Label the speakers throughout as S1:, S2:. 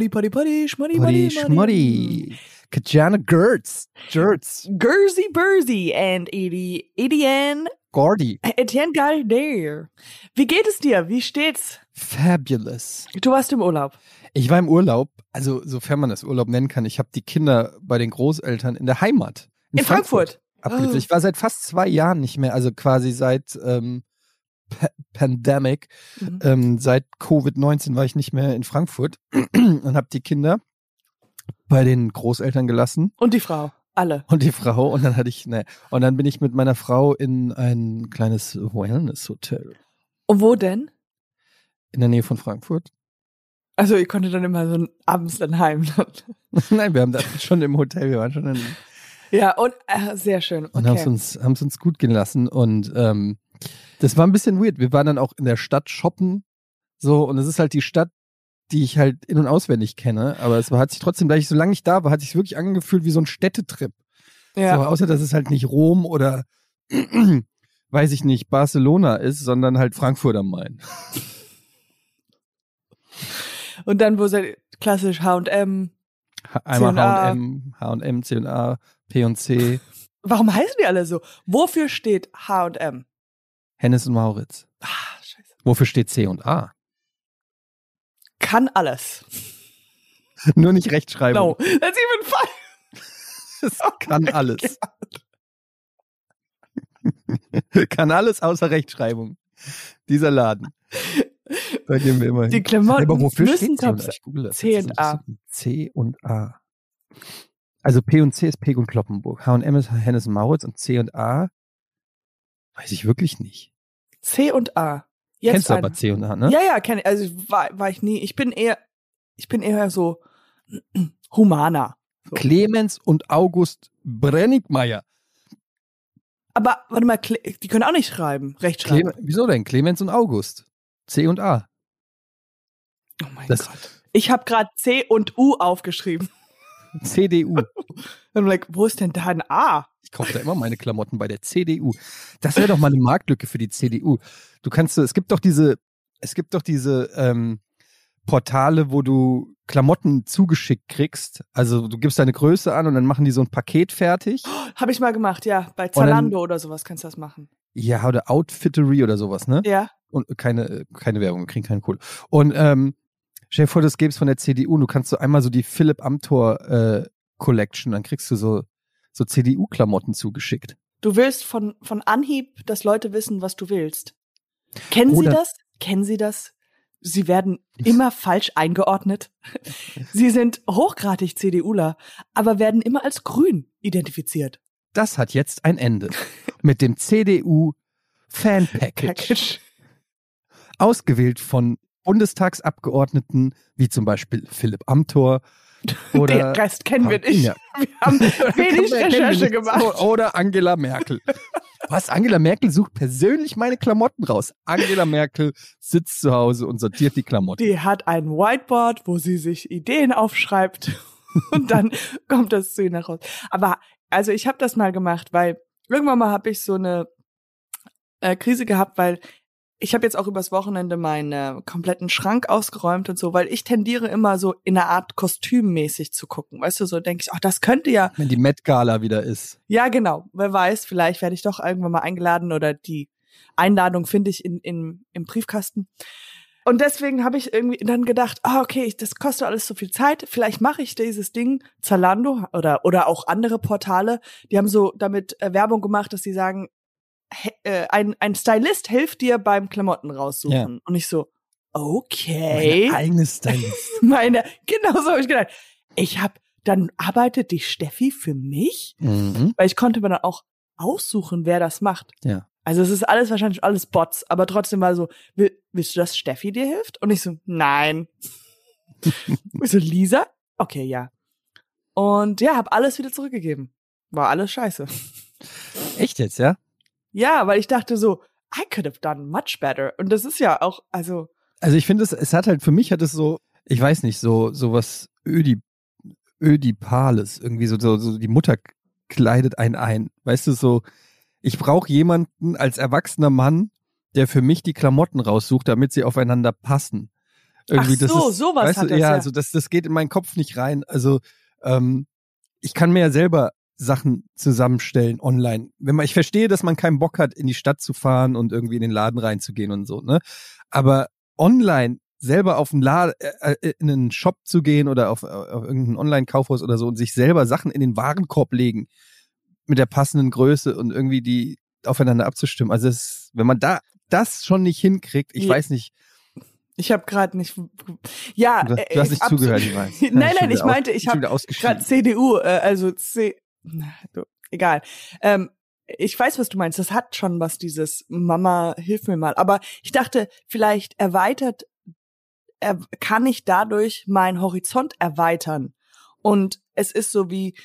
S1: Poddy, Poddy, Poddy, Schmoddy,
S2: Poddy Schmoddy. Katjana Gertz. Gertz.
S1: Gersey Bursey and Edi, Edian,
S2: Gordy.
S1: Etienne Galder. Wie geht es dir? Wie steht's?
S2: Fabulous.
S1: Du warst im Urlaub.
S2: Ich war im Urlaub, also sofern man das Urlaub nennen kann. Ich habe die Kinder bei den Großeltern in der Heimat.
S1: In, Frankfurt.
S2: abgeliefert.
S1: Oh.
S2: Ich war seit fast zwei Jahren nicht mehr, also quasi seit ähm, Pa Pandemic,
S1: Mhm.
S2: ähm, seit Covid-19 war ich nicht mehr in Frankfurt und habe die Kinder bei den Großeltern gelassen
S1: Und die Frau. Alle.
S2: und die Frau und dann hatte ich, ne, und dann bin ich mit meiner Frau in ein kleines Wellness-Hotel
S1: Und wo denn?
S2: in der Nähe von Frankfurt.
S1: Also ihr konntet dann immer so abends dann heim.
S2: Nein, wir haben da schon im Hotel, wir waren schon in,
S1: ja, und äh, sehr schön.
S2: und haben es
S1: Okay.
S2: uns, haben es uns gut gehen lassen und ähm, das war ein bisschen weird. Wir waren dann auch in der Stadt shoppen, so und es ist halt die Stadt, die ich halt in und auswendig kenne, aber es war, hat sich trotzdem, da ich so lange nicht da war, hat sich wirklich angefühlt wie so ein Städtetrip.
S1: Ja.
S2: So, außer dass es halt nicht Rom oder weiß ich nicht Barcelona ist, sondern halt Frankfurt am Main.
S1: Und dann, wo seid klassisch H&M.
S2: Einmal. H&M, H&M, C&A, P&C,
S1: Warum heißen die alle so? Wofür steht H&M?
S2: Hennes und Mauritz.
S1: Ah, scheiße.
S2: Wofür steht C und A?
S1: Kann alles.
S2: Nur nicht Rechtschreibung.
S1: No, that's even fine.
S2: Es kann alles. kann alles außer Rechtschreibung. Dieser Laden. Da gehen wir immer hin.
S1: Die Klamotten
S2: Aber wofür
S1: müssen
S2: steht C und A?
S1: sein.
S2: Ich google das
S1: C
S2: jetzt.
S1: und A.
S2: Das ist C und A. Also P und C ist Peg und Kloppenburg. H&M ist Hennes und Mauritz und C und A weiß ich wirklich nicht.
S1: C und A. Jetzt
S2: Kennst du aber C und A, ne?
S1: Ja, ja, kenne ich. Also war, war ich nie. Ich bin eher, ich bin eher so humaner. So.
S2: Clemens und August Brennigmeier.
S1: Aber warte mal, Cle die können auch nicht schreiben, rechtschreiben.
S2: Clem Wieso denn? Clemens und August. C und A.
S1: oh mein
S2: Das-
S1: Gott. Ich habe gerade C und U aufgeschrieben.
S2: CDU.
S1: Und I'm like, wo ist denn da ein A?
S2: Ich kaufe da immer meine Klamotten bei der CDU. Das wäre doch mal eine Marktlücke für die CDU. Du kannst, es gibt doch diese, es gibt doch diese ähm, Portale, wo du Klamotten zugeschickt kriegst. Also du gibst deine Größe an und dann machen die so ein Paket fertig.
S1: Habe ich mal gemacht, ja. Bei
S2: dann-
S1: Zalando oder sowas kannst du das machen.
S2: Ja, oder Outfittery oder sowas, ne?
S1: Ja.
S2: Und keine, keine Werbung, wir kriegen keine Kohle. Und ähm, stell dir vor, das gäbe es von der CDU und du kannst so einmal so die Philipp Amthor äh, Collection, dann kriegst du so, so CDU-Klamotten zugeschickt.
S1: Du willst von, von Anhieb, dass Leute wissen, was du willst. Kennen Sie
S2: Oder-
S1: das? Kennen Sie das? Sie werden immer falsch eingeordnet. Sie sind hochgradig CDUler, aber werden immer als grün identifiziert.
S2: Das hat jetzt ein Ende. Mit dem CDU Fan Package.
S1: Package.
S2: Ausgewählt von Bundestagsabgeordneten, wie zum Beispiel Philipp Amthor oder
S1: Den Rest kennen wir nicht.
S2: Ja.
S1: Wir haben wenig Recherche gemacht.
S2: Oder Angela Merkel. Was? Angela Merkel sucht persönlich meine Klamotten raus. Angela Merkel sitzt zu Hause und sortiert die Klamotten.
S1: Die hat ein Whiteboard, wo sie sich Ideen aufschreibt und dann kommt das zu ihr nach raus. Aber also ich habe das mal gemacht, weil irgendwann mal habe ich so eine äh, Krise gehabt, weil ich habe jetzt auch übers Wochenende meinen äh, kompletten Schrank ausgeräumt und so, weil ich tendiere immer so in einer Art kostümmäßig zu gucken. Weißt du, so denke ich, ach, das könnte ja
S2: Wenn die Met Gala wieder ist.
S1: ja, genau. Wer weiß, vielleicht werde ich doch irgendwann mal eingeladen oder die Einladung finde ich in, in, im Briefkasten. Und deswegen habe ich irgendwie dann gedacht, ah, okay, ich- das kostet alles so viel Zeit. Vielleicht mache ich dieses Ding, Zalando oder, oder auch andere Portale, die haben so damit äh, Werbung gemacht, dass sie sagen, äh, ein, ein Stylist hilft dir beim Klamotten raussuchen.
S2: Ja.
S1: Und ich so, okay
S2: Mein eigenes Stylist.
S1: meine, genau so habe ich gedacht. Ich habe, dann arbeitet die Steffi für mich,
S2: mhm.
S1: weil ich konnte mir dann auch aussuchen, wer das macht.
S2: Ja.
S1: Also es ist alles wahrscheinlich alles Bots, aber trotzdem war so, will, willst du, dass Steffi dir hilft? Und ich so, nein. ich so, Lisa? Okay, ja. Und ja, habe alles wieder zurückgegeben. War alles scheiße.
S2: Echt jetzt, ja?
S1: Ja, weil ich dachte so, I could have done much better. Und das ist ja auch, also,
S2: Also ich finde es, es hat halt, für mich hat es so, ich weiß nicht, so, so was Ödi, Ödipales, irgendwie so, so, so die Mutter kleidet einen ein. Weißt du, so, ich brauche jemanden als erwachsener Mann, der für mich die Klamotten raussucht, damit sie aufeinander passen. Irgendwie,
S1: Ach
S2: das
S1: so,
S2: ist,
S1: sowas
S2: weißt
S1: hat
S2: du,
S1: das,
S2: ja,
S1: ja.
S2: also das, das geht in meinen Kopf nicht rein. Also ähm, ich kann mir ja selber Sachen zusammenstellen online. Wenn man, ich verstehe, dass man keinen Bock hat, in die Stadt zu fahren und irgendwie in den Laden reinzugehen und so, ne? Aber online selber auf einen Laden, äh, äh, in einen Shop zu gehen oder auf, auf irgendein Online-Kaufhaus oder so und sich selber Sachen in den Warenkorb legen mit der passenden Größe und irgendwie die aufeinander abzustimmen. Also es, wenn man da das schon nicht hinkriegt, ich
S1: Ja.
S2: weiß nicht,
S1: Ich habe gerade nicht. Ja,
S2: du,
S1: äh,
S2: du hast nicht
S1: absolut-
S2: zugehört, ich weiß.
S1: nein, nein, ich meinte, ich habe gerade CDU, äh, also C. Na, du, egal. Ähm, ich weiß, was du meinst. Das hat schon was, dieses Mama, hilf mir mal. Aber ich dachte, vielleicht erweitert, er, kann ich dadurch meinen Horizont erweitern. Und es ist so wie,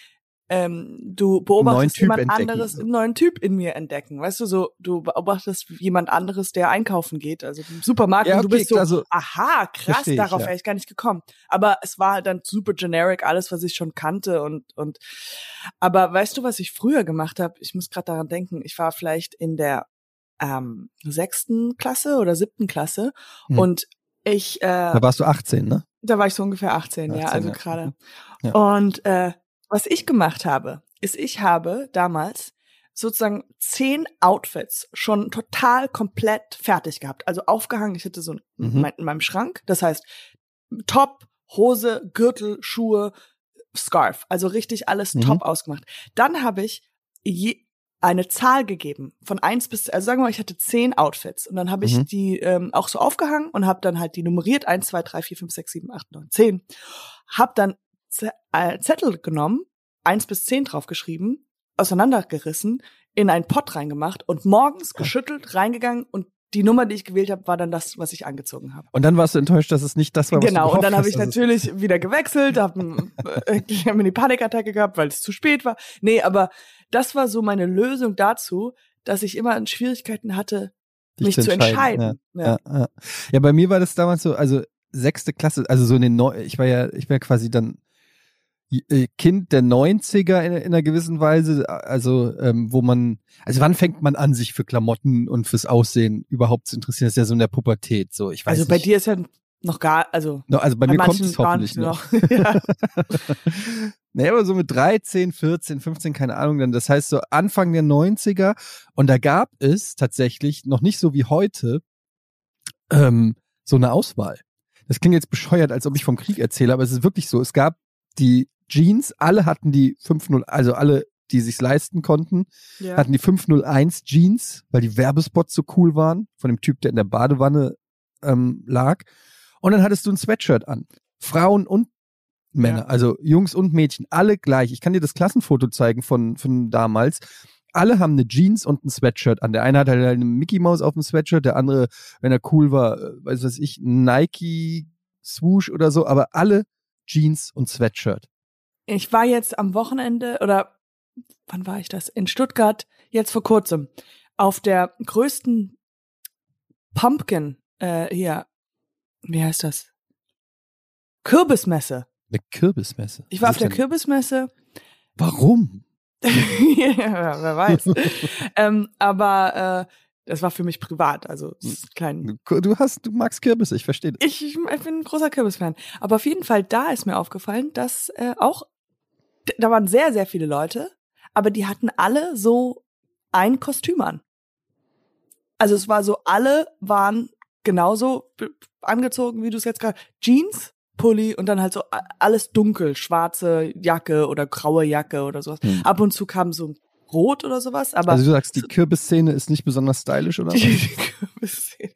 S1: ähm, du beobachtest jemand
S2: entdecken.
S1: anderes, einen neuen Typ in mir entdecken. Weißt du, so, du beobachtest jemand anderes, der einkaufen geht, also im Supermarkt
S2: Ja,
S1: und du
S2: okay,
S1: bist so,
S2: klar, so-
S1: aha, krass,
S2: ich,
S1: darauf
S2: ja.
S1: wäre ich gar nicht gekommen. Aber es war halt dann super generic, alles, was ich schon kannte und, und, aber weißt du, was ich früher gemacht habe? Ich muss gerade daran denken, ich war vielleicht in der ähm, sechsten Klasse oder siebten Klasse
S2: Hm.
S1: und ich, äh,
S2: Da warst du 18, ne?
S1: da war ich so ungefähr 18, ja,
S2: 18,
S1: also
S2: ja.
S1: gerade.
S2: Ja.
S1: Und äh, was ich gemacht habe, ist, ich habe damals sozusagen zehn Outfits schon total komplett fertig gehabt. Also aufgehangen. Ich hatte so
S2: Mhm.
S1: in meinem Schrank. Das heißt, Top, Hose, Gürtel, Schuhe, Scarf. Also richtig alles
S2: Mhm.
S1: top ausgemacht. Dann habe ich je, eine Zahl gegeben von eins bis, also sagen wir mal, ich hatte zehn Outfits und dann habe ich
S2: Mhm.
S1: die ähm, auch so aufgehangen und habe dann halt die nummeriert eins, zwei, drei, vier, fünf, sechs, sieben, acht, neun, zehn. Hab dann Zettel genommen, eins bis zehn draufgeschrieben, auseinandergerissen, in einen Pott reingemacht und morgens geschüttelt, reingegangen und die Nummer, die ich gewählt habe, war dann das, was ich angezogen habe.
S2: Und dann warst du enttäuscht, dass es nicht das war, was
S1: Genau,
S2: du
S1: und dann habe ich natürlich wieder gewechselt, habe äh, hab mir eine Panikattacke gehabt, weil es zu spät war. Nee, aber das war so meine Lösung dazu, dass ich immer Schwierigkeiten hatte, mich zu entscheiden.
S2: Ja, ja. Ja. ja, bei mir war das damals so, also sechste Klasse, also so in den Neu ich war ja, ich war quasi dann äh, Kind der 90er in, in einer gewissen Weise, also ähm, wo man, also wann fängt man an, sich für Klamotten und fürs Aussehen überhaupt zu interessieren? Das ist ja so in der Pubertät, so ich weiß
S1: Also
S2: nicht.
S1: bei dir ist ja noch gar, also
S2: No, also bei,
S1: bei
S2: mir kommt es hoffentlich noch.
S1: noch. ja.
S2: naja, aber so mit 13, 14, 15, keine Ahnung, dann das heißt so Anfang der 90er und da gab es tatsächlich noch nicht so wie heute ähm, so eine Auswahl. Das klingt jetzt bescheuert, als ob ich vom Krieg erzähle, aber es ist wirklich so. Es gab die Jeans, alle hatten die 501, also alle, die sich's leisten konnten,
S1: ja.
S2: hatten die 501 Jeans, weil die Werbespots so cool waren, von dem Typ, der in der Badewanne ähm, lag. Und dann hattest du ein Sweatshirt an. Frauen und Männer,
S1: Ja.
S2: also Jungs und Mädchen, alle gleich. Ich kann dir das Klassenfoto zeigen von, von damals. Alle haben eine Jeans und ein Sweatshirt an. Der eine hat halt eine Mickey Mouse auf dem Sweatshirt, der andere, wenn er cool war, äh, weiß was ich, Nike Swoosh oder so, aber alle Jeans und Sweatshirt.
S1: Ich war jetzt am Wochenende oder wann war ich das? In Stuttgart, jetzt vor kurzem, auf der größten Pumpkin, äh, hier, wie heißt das? Kürbismesse.
S2: Eine Kürbismesse.
S1: Ich war
S2: Was
S1: auf der
S2: denn-
S1: Kürbismesse.
S2: Warum?
S1: ja, wer weiß. ähm, aber äh, das war für mich privat, also klein.
S2: Du, hast, du magst Kürbisse, ich verstehe.
S1: Ich, ich bin ein großer Kürbisfan. Aber auf jeden Fall, da ist mir aufgefallen, dass äh, auch, da waren sehr, sehr viele Leute, aber die hatten alle so ein Kostüm an. Also es war so, alle waren genauso angezogen, wie du es jetzt gerade. Jeans, Pulli und dann halt so alles dunkel, schwarze Jacke oder graue Jacke oder sowas.
S2: Hm.
S1: Ab und zu kam so rot oder sowas, aber
S2: Also du sagst, die Kürbisszene ist nicht besonders stylisch, oder? was?
S1: die Kürbisszene.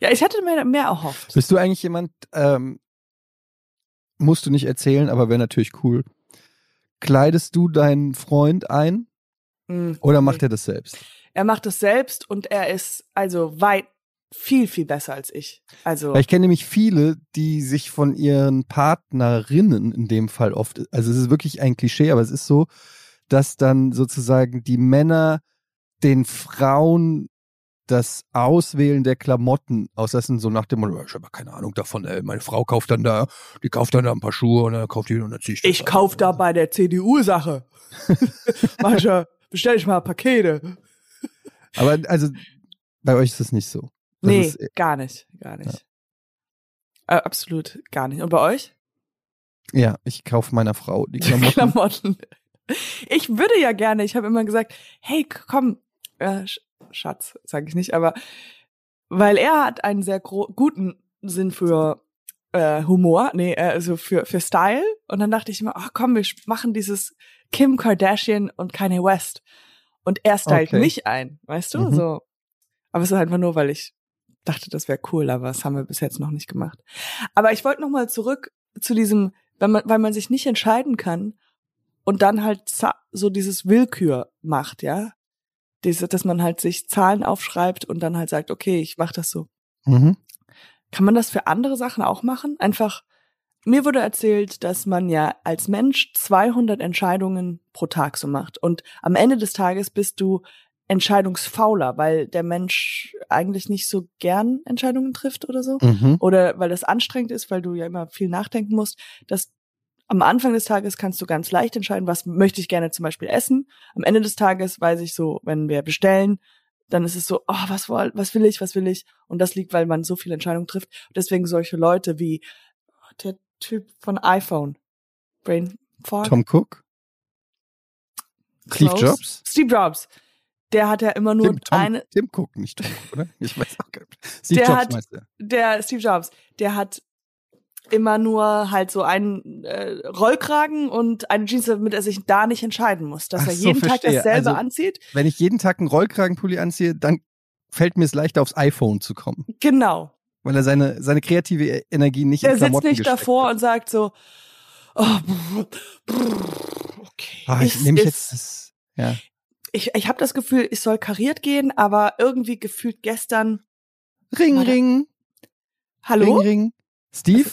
S1: Ja, ich hatte mir mehr erhofft.
S2: Bist du eigentlich jemand, ähm, musst du nicht erzählen, aber wäre natürlich cool. Kleidest du deinen Freund ein
S1: Mm,
S2: oder macht er das selbst?
S1: Er macht es selbst und er ist also weit viel, viel besser als ich. Also,
S2: Weil ich kenne nämlich viele, die sich von ihren Partnerinnen in dem Fall oft, also es ist wirklich ein Klischee, aber es ist so, dass dann sozusagen die Männer den Frauen das Auswählen der Klamotten auslassen, so nach dem Motto, ich habe keine Ahnung davon, ey, meine Frau kauft dann da, die kauft dann da ein paar Schuhe und dann kauft die und dann zieh ich das
S1: ich
S2: an.
S1: kauf da bei der CDU Sache. Mancher, bestell ich mal Pakete.
S2: Aber also bei euch ist es nicht so. Das
S1: nee,
S2: ist,
S1: gar nicht, gar nicht. Äh, absolut gar nicht. Und bei euch?
S2: Ja, ich kaufe meiner Frau die Klamotten.
S1: Klamotten. Ich würde ja gerne, ich habe immer gesagt, hey, komm, äh, Schatz, sage ich nicht, aber weil er hat einen sehr guten Sinn für äh, Humor, nee, äh, also für für Style und dann dachte ich immer, ach komm, wir machen dieses Kim Kardashian und Kanye West und er stylt okay. mich ein, weißt du, mhm. so. Aber es ist einfach nur, weil ich dachte, das wäre cool, aber das haben wir bis jetzt noch nicht gemacht. Aber ich wollte noch mal zurück zu diesem, weil man, weil man sich nicht entscheiden kann und dann halt so dieses Willkür macht, ja. Diese, dass man halt sich Zahlen aufschreibt und dann halt sagt, okay, ich mach das so. Mhm. Kann man das für andere Sachen auch machen? Einfach, mir wurde erzählt, dass man ja als Mensch 200 Entscheidungen pro Tag so macht und am Ende des Tages bist du entscheidungsfauler, weil der Mensch eigentlich nicht so gern Entscheidungen trifft oder so. Mhm. Oder weil das anstrengend ist, weil du ja immer viel nachdenken musst, dass am Anfang des Tages kannst du ganz leicht entscheiden, was möchte ich gerne zum Beispiel essen. Am Ende des Tages weiß ich so, wenn wir bestellen, dann ist es so, oh, was, was will ich, was will ich? Und das liegt, weil man so viele Entscheidungen trifft. Und deswegen solche Leute wie der Typ von iPhone, Brain Fog.
S2: Tom Cook? Steve Jobs?
S1: Steve Jobs der hat ja immer nur
S2: Tim, Tom,
S1: eine.
S2: Tim Cook, nicht Tom Cook, oder? Ich weiß auch gar nicht.
S1: Steve der Jobs hat, meinst du? Der Steve Jobs, der hat immer nur halt so einen äh, Rollkragen und eine Jeans, damit er sich da nicht entscheiden muss, dass Ach er jeden so, Tag dasselbe also, anzieht.
S2: Wenn ich jeden Tag einen Rollkragenpulli anziehe, dann fällt mir es leichter aufs iPhone zu kommen.
S1: Genau.
S2: Weil er seine seine kreative Energie nicht
S1: er
S2: in Klamotten
S1: sitzt nicht davor hat. und sagt so oh,
S2: okay. Ah, ich nehme jetzt das, ja
S1: ich, ich habe das Gefühl, ich soll kariert gehen, aber irgendwie gefühlt gestern.
S2: Ring, Ring.
S1: Hallo?
S2: Ring, Ring. Steve?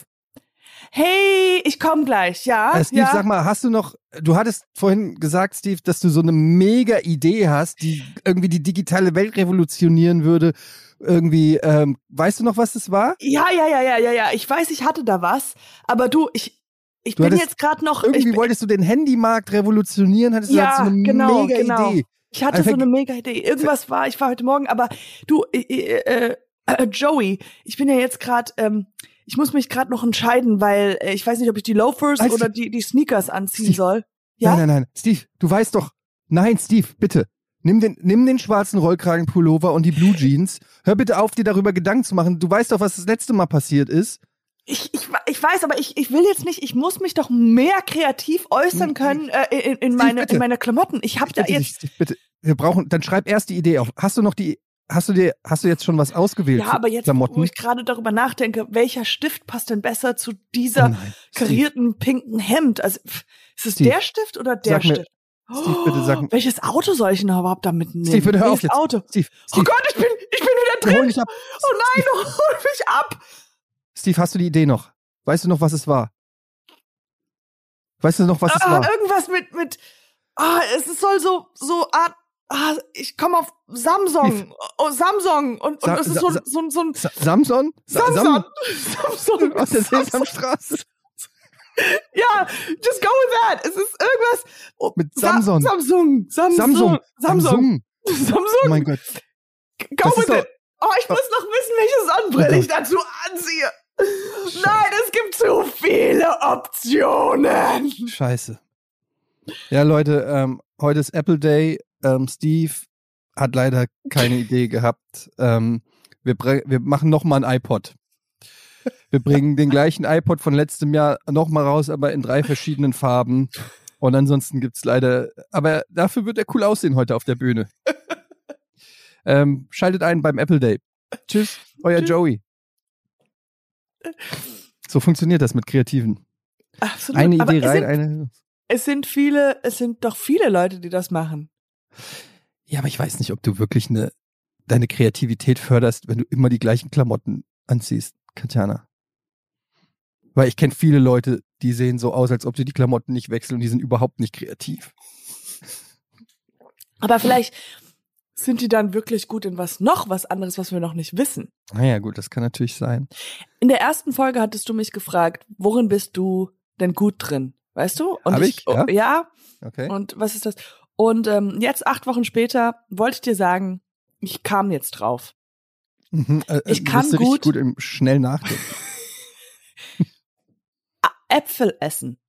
S1: Hey, ich komm gleich, ja.
S2: Äh, Steve,
S1: ja.
S2: sag mal, hast du noch, du hattest vorhin gesagt, Steve, dass du so eine mega Idee hast, die irgendwie die digitale Welt revolutionieren würde. Irgendwie, ähm, weißt du noch, was das war?
S1: Ja, ja, ja, ja, ja, ja. Ich weiß, ich hatte da was, aber du, ich, ich du bin jetzt gerade noch.
S2: Irgendwie ich, wolltest du den Handymarkt revolutionieren, hattest
S1: ja,
S2: du so eine
S1: genau,
S2: mega
S1: genau.
S2: Idee.
S1: Ich hatte Einfach, so eine mega Idee. Irgendwas war, ich war heute Morgen, aber du, äh, äh, äh, Joey, ich bin ja jetzt gerade, ähm, ich muss mich gerade noch entscheiden, weil äh, ich weiß nicht, ob ich die Loafers weißt oder die, die Sneakers anziehen
S2: Steve,
S1: soll.
S2: Ja? Nein, nein, nein. Steve, du weißt doch. Nein, Steve, bitte. Nimm den, nimm den schwarzen Rollkragenpullover und die Blue Jeans. Hör bitte auf, dir darüber Gedanken zu machen. Du weißt doch, was das letzte Mal passiert ist.
S1: Ich, ich, ich weiß, aber ich, ich will jetzt nicht, ich muss mich doch mehr kreativ äußern können äh, in, in, meine, in meine Klamotten. Ich habe da jetzt.
S2: Dich, bitte, wir brauchen, dann schreib erst die Idee auf. Hast du noch die, hast du dir, hast du jetzt schon was ausgewählt?
S1: Ja, aber jetzt,
S2: Klamotten?
S1: wo ich gerade darüber nachdenke, welcher Stift passt denn besser zu dieser oh nein, karierten pinken Hemd? Also, ist es Steve, der Stift oder der Stift?
S2: Mir, Steve, bitte sag mir.
S1: Oh, welches Auto soll ich denn überhaupt da mitnehmen?
S2: Steve, bitte hör auf jetzt.
S1: Auto?
S2: Steve,
S1: oh
S2: Steve.
S1: Oh Gott, ich bin, ich bin wieder drin. Hol mich ab. Oh nein, hol mich ab.
S2: Steve, hast du die Idee noch? Weißt du noch, was es war? Weißt du noch, was es
S1: ah,
S2: war?
S1: Irgendwas mit, mit, ah, es soll so, so Art, ah, ich komme auf Samsung, oh, Samsung und, und es ist so, so, so ein
S2: Sa Samson?
S1: Sa Samson? Samsung.
S2: Aus der Sesamstraße.
S1: ja, just go with that. Es ist irgendwas.
S2: Oh, mit Samsung.
S1: Sa Samsung. Samsung.
S2: Samsung.
S1: Samsung. Samsung.
S2: Oh mein Gott.
S1: Go with it. Oh, ich muss noch wissen, welche Sonnenbrille oh ich dazu anziehe. Nein, es gibt zu viele Optionen.
S2: Scheiße. Ja, Leute, ähm, heute ist Apple Day. Ähm, Steve hat leider keine Idee gehabt. Ähm, wir, wir machen noch mal ein iPod. Wir bringen den gleichen iPod von letztem Jahr noch mal raus, aber in drei verschiedenen Farben. Und ansonsten gibt's leider, aber dafür wird er cool aussehen heute auf der Bühne. Ähm, schaltet ein beim Apple Day. Tschüss, euer Tschüss. Joey. So funktioniert das mit Kreativen.
S1: Absolut.
S2: Eine Idee rein, eine.
S1: Es sind viele, es sind doch viele Leute, die das machen.
S2: Ja, aber ich weiß nicht, ob du wirklich eine, deine Kreativität förderst, wenn du immer die gleichen Klamotten anziehst, Katjana. Weil ich kenne viele Leute, die sehen so aus, als ob sie die Klamotten nicht wechseln und die sind überhaupt nicht kreativ.
S1: Aber vielleicht sind die dann wirklich gut in was noch was anderes, was wir noch nicht wissen.
S2: Naja, gut, das kann natürlich sein.
S1: In der ersten Folge hattest du mich gefragt, worin bist du denn gut drin? Weißt du?
S2: Und Hab ich,
S1: ich ja? ja.
S2: Okay.
S1: Und was ist das? Und ähm, jetzt acht Wochen später wollte ich dir sagen, ich kam jetzt drauf.
S2: Mhm, äh,
S1: ich kann
S2: gut,
S1: gut
S2: im schnell nachdenken.
S1: Äpfel essen.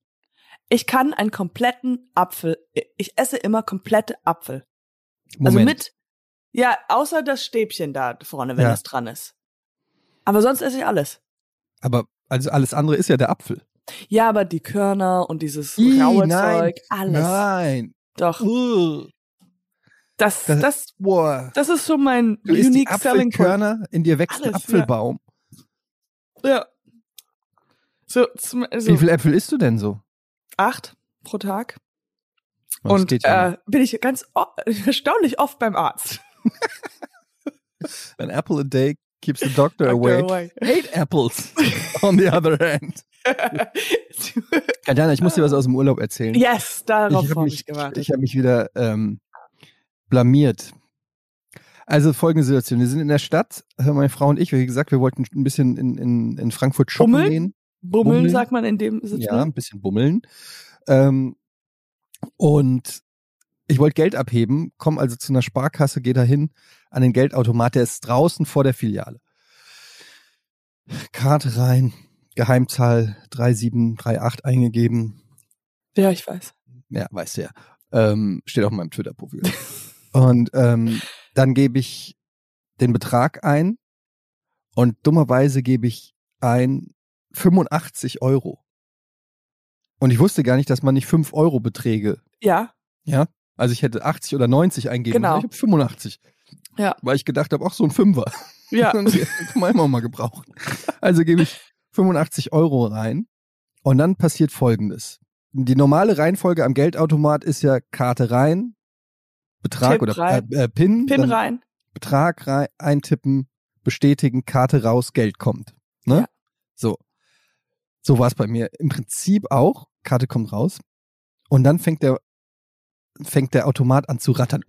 S1: Ich kann einen kompletten Apfel, ich esse immer komplette Apfel. Also
S2: Moment.
S1: mit, ja, außer das Stäbchen da vorne, wenn
S2: Ja.
S1: das dran ist. Aber sonst esse ich alles.
S2: Aber also alles andere ist ja der Apfel.
S1: Ja, aber die Körner und dieses
S2: Ih,
S1: raue
S2: nein.
S1: Zeug, alles.
S2: Nein.
S1: Doch,
S2: Uh,
S1: das,
S2: das-
S1: das,
S2: boah.
S1: das ist schon mein
S2: Du
S1: unique selling point.
S2: In dir wächst ein
S1: Alles,
S2: Apfelbaum.
S1: Ja. So, zum, so
S2: Wie viele Äpfel isst du denn so?
S1: acht pro Tag.
S2: Das
S1: und
S2: ja
S1: äh, bin ich ganz erstaunlich oft beim Arzt.
S2: An apple a day keeps the doctor away. Hate apples. On the other hand. Katjana, ich muss dir was aus dem Urlaub erzählen.
S1: yes, darauf
S2: ich habe
S1: habe ich gewartet.
S2: ich hab mich wieder ähm, blamiert. Also folgende Situation. Wir sind in der Stadt, äh, meine Frau und ich, wie gesagt, wir wollten ein bisschen in, in, in Frankfurt shoppen
S1: Bummeln?
S2: gehen.
S1: Bummeln,
S2: Bummeln.
S1: sagt man in dem Sinne.
S2: Ja, ein bisschen bummeln. Ähm, und ich wollte Geld abheben, komme also zu einer Sparkasse, gehe da hin an den Geldautomat, der ist draußen vor der Filiale. Karte rein, Geheimzahl 3738 eingegeben.
S1: ja, ich weiß.
S2: Ja, weißt du ja. Ähm, steht auch in meinem Twitter-Profil. und ähm, dann gebe ich den Betrag ein und dummerweise gebe ich ein 85 Euro. Und ich wusste gar nicht, dass man nicht 5 Euro Beträge,
S1: Ja,
S2: ja, also ich hätte 80 oder 90 eingeben
S1: Genau.
S2: Ich habe 85.
S1: Ja.
S2: Weil ich gedacht habe, ach so ein Fünfer.
S1: ja.
S2: kann man immer mal gebrauchen. Also gebe ich 85 Euro rein und dann passiert Folgendes. Die normale Reihenfolge am Geldautomat ist ja Karte rein, Betrag
S1: Tipp
S2: oder
S1: rein.
S2: Äh, äh, PIN,
S1: Pin rein.
S2: Betrag rein, eintippen, bestätigen, Karte raus, Geld kommt. Ne?
S1: Ja.
S2: So. So war es bei mir. Im Prinzip auch. Karte kommt raus. Und dann fängt der, fängt der Automat an zu rattern.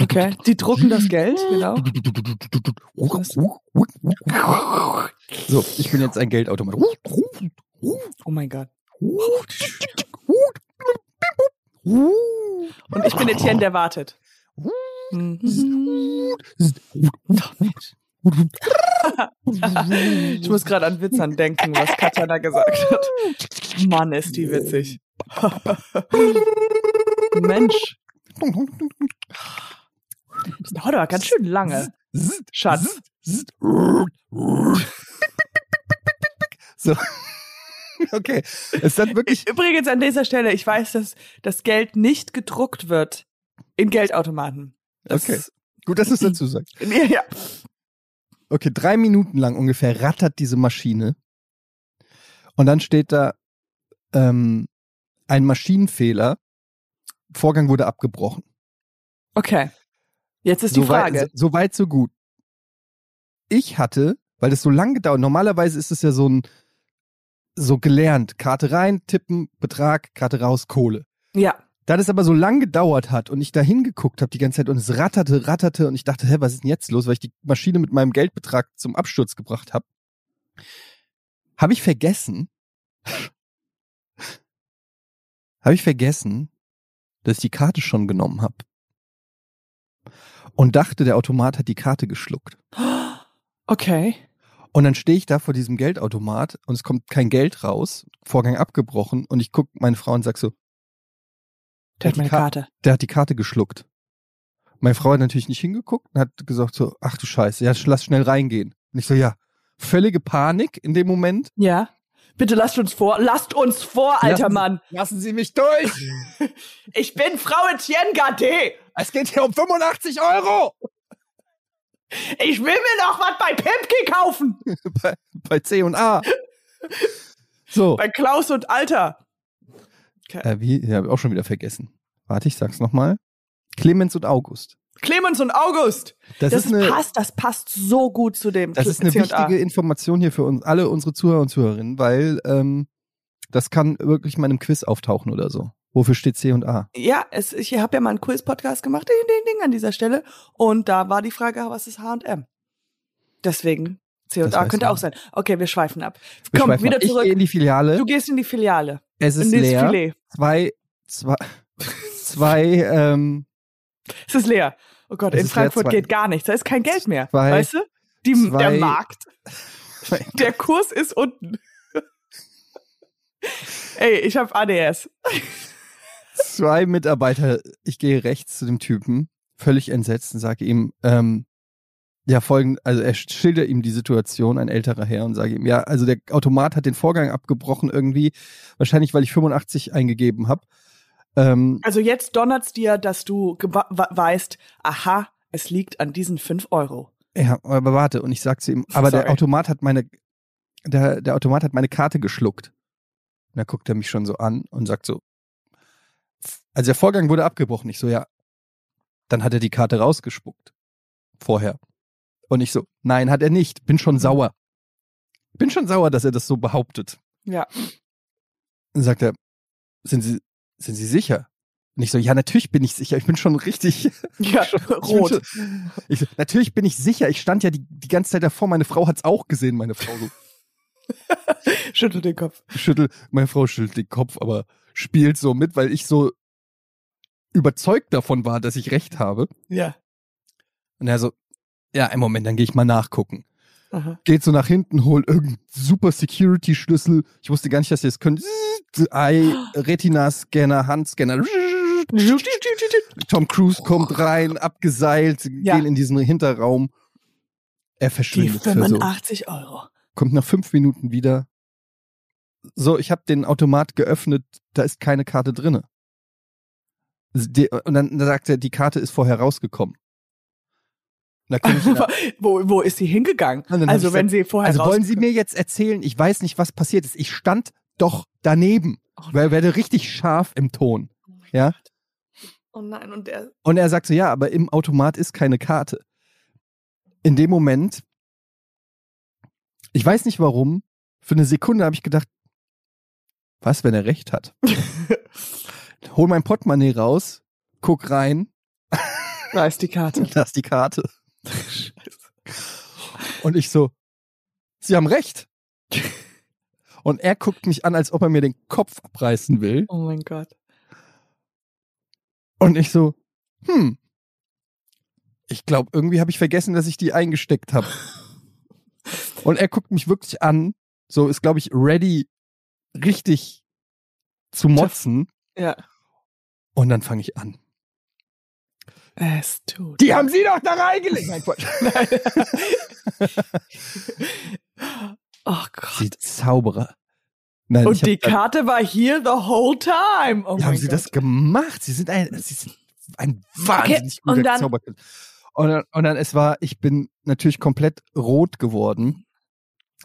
S1: Okay. Die drucken das Geld, genau.
S2: So, ich bin jetzt ein Geldautomat.
S1: Oh mein Gott. Und ich bin Etienne, der wartet. Ich muss gerade an Witzern denken, was Katjana gesagt hat. Mann, ist die witzig. Mensch, das dauert aber ganz schön lange. Schatz.
S2: So. Okay. Es hat wirklich.
S1: Übrigens an dieser Stelle, ich weiß, dass das Geld nicht gedruckt wird in Geldautomaten. Das
S2: Okay. Gut, dass du es dazu sagst.
S1: Ja, ja.
S2: Okay, drei Minuten lang ungefähr rattert diese Maschine. Und dann steht da ähm, ein Maschinenfehler. Vorgang wurde abgebrochen.
S1: Okay. Jetzt ist die
S2: so
S1: Frage.
S2: Weit, so, so weit, so gut. Ich hatte, weil das so lang gedauert, normalerweise ist es ja so ein, so gelernt, Karte rein, tippen, Betrag, Karte raus, Kohle.
S1: Ja.
S2: Da das aber so lang gedauert hat und ich da hingeguckt habe die ganze Zeit und es ratterte, ratterte und ich dachte, hä, was ist denn jetzt los, weil ich die Maschine mit meinem Geldbetrag zum Absturz gebracht habe, habe ich vergessen, habe ich vergessen, dass ich die Karte schon genommen habe und dachte, der Automat hat die Karte geschluckt.
S1: Okay.
S2: Und dann stehe ich da vor diesem Geldautomat und es kommt kein Geld raus, Vorgang abgebrochen und ich gucke meine Frau und sag so,
S1: Der hat
S2: die
S1: meine
S2: Ka-
S1: Karte.
S2: der hat die Karte geschluckt. Meine Frau hat natürlich nicht hingeguckt und hat gesagt so, ach du Scheiße, ja, lass schnell reingehen. Und ich so, ja, völlige Panik in dem Moment.
S1: Ja. Bitte lasst uns vor. Lasst uns vor, alter
S2: Lassen
S1: Mann.
S2: Lassen Sie mich durch!
S1: Ich bin Frau Etienne Gade.
S2: Es geht hier um 85 Euro!
S1: Ich will mir noch was bei Pimki kaufen.
S2: bei, bei C und A. So.
S1: Bei Klaus und Alter.
S2: Äh, wie? Ja, hab ich auch schon wieder vergessen. Warte, ich sag's nochmal. Clemens und August.
S1: Clemens und August.
S2: Das,
S1: Das,
S2: ist eine,
S1: passt, das passt so gut zu dem.
S2: das ist eine wichtige Information hier für uns, alle unsere Zuhörer und Zuhörerinnen, weil ähm, das kann wirklich mal in einem Quiz auftauchen oder so. Wofür steht C und A?
S1: Ja, es, ich habe ja mal einen Quiz-Podcast gemacht, ding, ding, ding, an dieser Stelle. Und da war die Frage, was ist H&M? Deswegen, C und
S2: Das
S1: A könnte
S2: man.
S1: auch sein. Okay, wir schweifen ab.
S2: Wir
S1: Komm,
S2: schweifen
S1: wieder
S2: ab. Ich
S1: zurück.
S2: gehe in die Filiale.
S1: Du gehst in die Filiale.
S2: es ist leer.
S1: Filet.
S2: Zwei, zwei, zwei, ähm,
S1: Es ist leer. Oh Gott,
S2: Es
S1: in
S2: leer,
S1: Frankfurt
S2: zwei-
S1: geht gar nichts. Da ist kein Geld mehr.
S2: Zwei-
S1: weißt du? Die,
S2: zwei-
S1: der Markt. Der Kurs ist unten. Ey, ich habe ADS.
S2: Zwei Mitarbeiter, ich gehe rechts zu dem Typen, völlig entsetzt und sage ihm, ähm, ja, folgend, also er schildert ihm die Situation, ein älterer Herr, und sage ihm, ja, also der Automat hat den Vorgang abgebrochen irgendwie, wahrscheinlich weil ich 85 eingegeben habe. Ähm,
S1: Also jetzt donnert's dir, dass du weißt, aha, es liegt an diesen fünf Euro.
S2: ja, aber warte, und ich sag zu ihm, aber der
S1: Sorry.
S2: Automat hat meine, der, der Automat hat meine Karte geschluckt. Und da guckt er mich schon so an und sagt so, also der Vorgang wurde abgebrochen. Ich so, ja, dann hat er die Karte rausgespuckt. Vorher. Und ich so, nein, hat er nicht. Bin schon sauer. Bin schon sauer, dass er das so behauptet.
S1: Ja.
S2: Dann sagt er, sind Sie, sind Sie sicher? Und ich so, ja, natürlich bin ich sicher. Ich bin schon richtig
S1: Ja,
S2: schon-
S1: rot.
S2: Ich so, natürlich bin ich sicher. Ich stand ja die, die ganze Zeit davor. Meine Frau hat's auch gesehen. Meine Frau so
S1: Schüttel den Kopf.
S2: schüttelt, meine Frau schüttelt den Kopf, aber spielt so mit, weil ich so überzeugt davon war, dass ich recht habe.
S1: Ja.
S2: Und er so, ja, einen Moment, dann gehe ich mal nachgucken.
S1: Aha.
S2: Geht so nach hinten, holt irgendeinen super Security-Schlüssel. Ich wusste gar nicht, dass ihr das könnt. Ei, Retina-Scanner, Handscanner. Tom Cruise kommt rein, abgeseilt,
S1: Ja.
S2: gehen in diesen Hinterraum. Er
S1: Die
S2: verschwindet so.
S1: 85 Euro.
S2: Kommt nach fünf Minuten wieder. So, ich habe den Automat geöffnet, da ist keine Karte drinne. Die, und dann sagt er, die Karte ist vorher rausgekommen. Da komm ich in der-
S1: wo, wo ist sie hingegangen? Also wenn
S2: gesagt,
S1: sie vorher
S2: also wollen Sie mir jetzt erzählen, ich weiß nicht, was passiert ist. Ich stand doch daneben.
S1: Oh
S2: werde richtig scharf im Ton. Ja?
S1: Oh nein, und der.
S2: Und er sagt so, ja, aber im Automat ist keine Karte. In dem Moment, ich weiß nicht warum, für eine Sekunde habe ich gedacht, was, wenn er recht hat? Hol mein Portemonnaie raus, guck rein,
S1: Da ist die Karte.
S2: da ist die Karte. Und ich so, Sie haben recht. Und er guckt mich an, als ob er mir den Kopf abreißen will.
S1: Oh mein Gott.
S2: Und ich so, hm. Ich glaube, irgendwie habe ich vergessen, dass ich die eingesteckt habe. Und er guckt mich wirklich an, so ist, glaube ich, ready, richtig zu motzen.
S1: Ja.
S2: Und dann fange ich an.
S1: Es tut.
S2: Die haben sie doch da reingelegt. Nein, Quatsch.
S1: oh Gott.
S2: Sie Zauberer. Nein,
S1: Und die Karte war hier the whole time. Oh
S2: haben sie
S1: Gott.
S2: das gemacht? Sie sind ein, sie sind ein wahnsinnig
S1: und
S2: guter
S1: dann-
S2: Zauberkünstler. Und dann, und dann, es war, ich bin natürlich komplett rot geworden.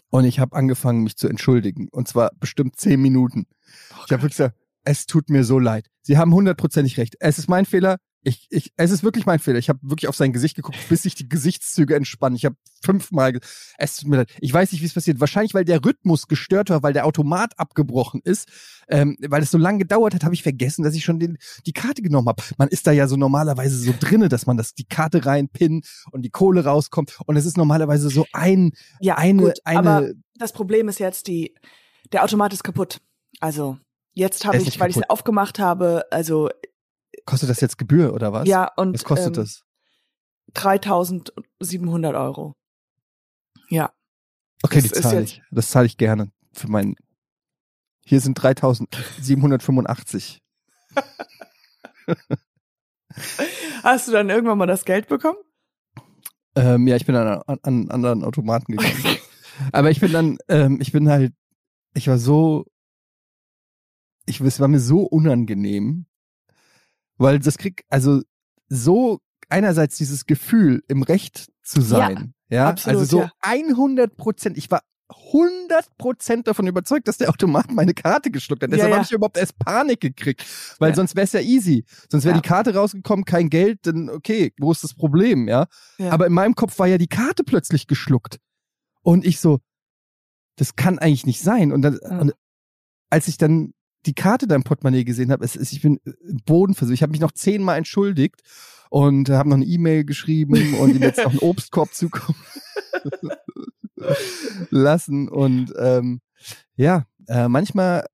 S2: Und ich habe angefangen, mich zu entschuldigen. Und zwar bestimmt zehn Minuten.
S1: Oh
S2: Ich habe wirklich gesagt, es tut mir so leid. Sie haben hundertprozentig recht. Es ist mein Fehler. Ich, ich, es ist wirklich mein Fehler. Ich habe wirklich auf sein Gesicht geguckt, bis sich die Gesichtszüge entspannen. Ich habe fünfmal, es tut mir leid. Ich weiß nicht, wie es passiert. Wahrscheinlich, weil der Rhythmus gestört war, weil der Automat abgebrochen ist, ähm, weil es so lange gedauert hat, habe ich vergessen, dass ich schon den, die Karte genommen habe. Man ist da ja so normalerweise so drinne, dass man das die Karte reinpinnt und die Kohle rauskommt. Und es ist normalerweise so ein,
S1: Ja,
S2: eine,
S1: gut, aber
S2: eine.
S1: das Problem ist jetzt die, der Automat ist kaputt. Also jetzt habe ich, weil ich es aufgemacht habe, also
S2: Kostet das jetzt Gebühr oder was?
S1: ja und
S2: Was kostet
S1: ähm,
S2: das?
S1: 3.700 Euro. Ja,
S2: Okay,
S1: das
S2: die zahle ich. Das zahle ich gerne für meinen. Hier sind 3785.
S1: hast du dann irgendwann mal das Geld bekommen?
S2: Ähm, ja, ich bin an, an, an anderen Automaten gegangen. Aber ich bin dann, ähm, ich bin halt, ich war so, ich, es war mir so unangenehm, weil das krieg, also so einerseits dieses Gefühl, im Recht zu sein. Ja,
S1: absolut,
S2: also so
S1: ja.
S2: 100 Prozent. Ich war 100 Prozent davon überzeugt, dass der Automat meine Karte geschluckt hat. Deshalb
S1: ja.
S2: habe ich überhaupt erst Panik gekriegt, weil
S1: Ja.
S2: sonst wäre es ja easy. Sonst wäre
S1: Ja.
S2: die Karte rausgekommen, kein Geld, dann okay, wo ist das Problem, ja?
S1: Ja.
S2: Aber in meinem Kopf war ja die Karte plötzlich geschluckt. Und ich so, das kann eigentlich nicht sein. Und dann,
S1: Ja.
S2: und als ich dann die Karte da im Portemonnaie gesehen habe, es ist, ich bin im Boden versucht. Ich habe mich noch zehnmal entschuldigt und habe noch eine E-Mail geschrieben und ihm jetzt noch einen Obstkorb zukommen lassen. Und ähm, ja, äh, manchmal,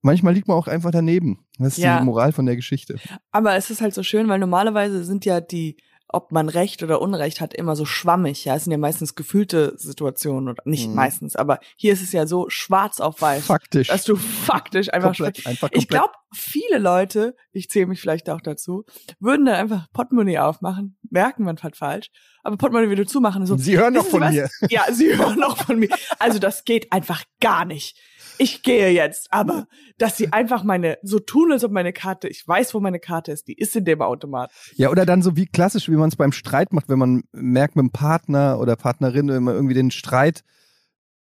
S2: manchmal liegt man auch einfach daneben. Das ist
S1: Ja.
S2: die Moral von der Geschichte.
S1: Aber es ist halt so schön, weil normalerweise sind ja die ob man Recht oder Unrecht hat, immer so schwammig. Ja, es sind ja meistens gefühlte Situationen oder nicht
S2: Mhm.
S1: meistens, aber hier ist es ja so schwarz auf weiß,
S2: Faktisch.
S1: dass du faktisch einfach
S2: komplett, einfach
S1: ich
S2: komplett.
S1: glaube, viele Leute, ich zähle mich vielleicht auch dazu, würden dann einfach Portemonnaie aufmachen, merken, man hat falsch, aber Portemonnaie wieder zumachen so.
S2: Sie hören
S1: Sie
S2: von
S1: was?
S2: mir.
S1: Ja, sie hören noch von mir. Also das geht einfach gar nicht. Ich gehe jetzt, aber dass sie einfach meine, so tun, als ob meine Karte, ich weiß, wo meine Karte ist, die ist in dem Automat.
S2: Ja, oder dann so wie klassisch, wie man es beim Streit macht, wenn man merkt mit dem Partner oder Partnerin, wenn man irgendwie den Streit,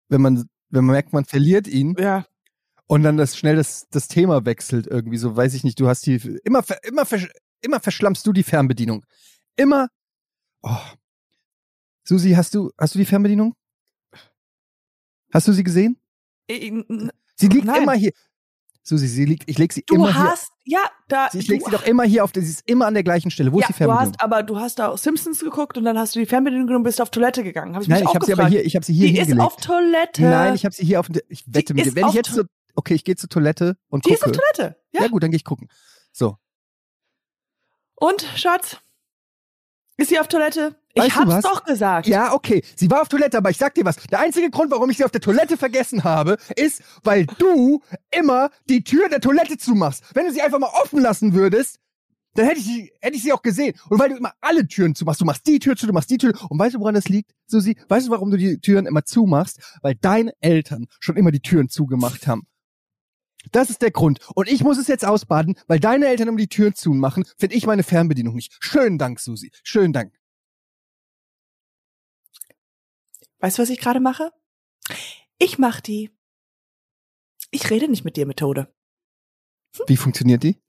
S2: wenn man, wenn man merkt, man verliert ihn
S1: Ja,
S2: und dann das schnell das, das Thema wechselt irgendwie, so weiß ich nicht, du hast die, immer, immer, immer verschlammst du die Fernbedienung. Immer, oh. Susi, hast du, hast du die Fernbedienung? Hast du sie gesehen?
S1: Ich- n-
S2: Sie liegt
S1: Nein.
S2: immer hier. Susi, sie liegt, ich leg sie
S1: du
S2: immer hier.
S1: hast, ja, da,
S2: Ich
S1: du,
S2: leg sie doch immer hier auf, sie ist immer an der gleichen Stelle. Wo
S1: ja,
S2: ist die
S1: du
S2: Fernbedienung?
S1: hast, aber du hast da Simpsons geguckt und dann hast du die Fernbedienung genommen und bist auf Toilette gegangen. Hab ich
S2: Nein,
S1: mich
S2: ich habe sie aber hier, ich habe sie hier
S1: die ist
S2: hingelegt.
S1: auf Toilette.
S2: Nein, ich habe sie hier auf ich wette mit dir.
S1: ist
S2: Wenn ich jetzt so, okay, ich gehe zur Toilette und
S1: die ist auf
S2: gucke.
S1: Toilette. Ja.
S2: Ja. gut, dann gehe ich gucken. So.
S1: Und, Schatz? Ist sie auf Toilette? Ich hab's doch gesagt.
S2: Ja, okay. Sie war auf Toilette, aber ich sag dir was. Der einzige Grund, warum ich sie auf der Toilette vergessen habe, ist, weil du immer die Tür der Toilette zumachst. Wenn du sie einfach mal offen lassen würdest, dann hätte ich sie, hätte ich sie auch gesehen. Und weil du immer alle Türen zumachst, du machst die Tür zu, du machst die Tür. Und weißt du, woran das liegt, Susi? Weißt du, warum du die Türen immer zumachst? Weil deine Eltern schon immer die Türen zugemacht haben. Das ist der Grund. Und ich muss es jetzt ausbaden, weil deine Eltern immer die Türen zumachen, finde ich meine Fernbedienung nicht. Schönen Dank, Susi. Schönen Dank.
S1: Weißt du, was ich gerade mache? Ich mach die. Ich rede nicht mit dir Methode.
S2: Wie funktioniert die?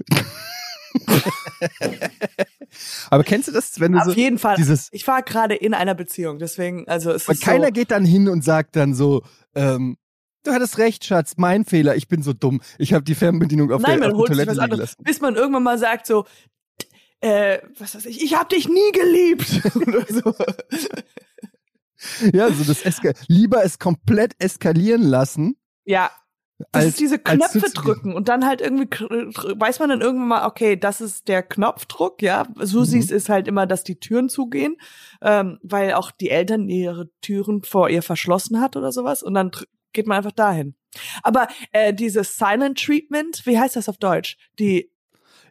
S2: Aber kennst du das, wenn du
S1: Auf
S2: so
S1: jeden Fall.
S2: dieses
S1: Ich war gerade in einer Beziehung, deswegen, also es
S2: und
S1: ist
S2: keiner
S1: so,
S2: geht dann hin und sagt dann so, ähm, du hattest recht, Schatz, mein Fehler, ich bin so dumm, ich habe die Fernbedienung auf
S1: Nein,
S2: der,
S1: man
S2: auf
S1: holt sich
S2: Toilette
S1: was
S2: liegen
S1: anderes. Bis man irgendwann mal sagt so, äh, was weiß ich, ich hab dich nie geliebt. Oder so.
S2: Ja, so das Eska lieber es komplett eskalieren lassen,
S1: Ja. Das
S2: als
S1: ist diese Knöpfe drücken und dann halt irgendwie weiß man dann irgendwann mal, okay, das ist der Knopfdruck, ja. Susis
S2: Mhm.
S1: ist halt immer, dass die Türen zugehen, ähm, weil auch die Eltern ihre Türen vor ihr verschlossen hat oder sowas und dann geht man einfach dahin. Aber äh, dieses Silent Treatment, wie heißt das auf Deutsch? Die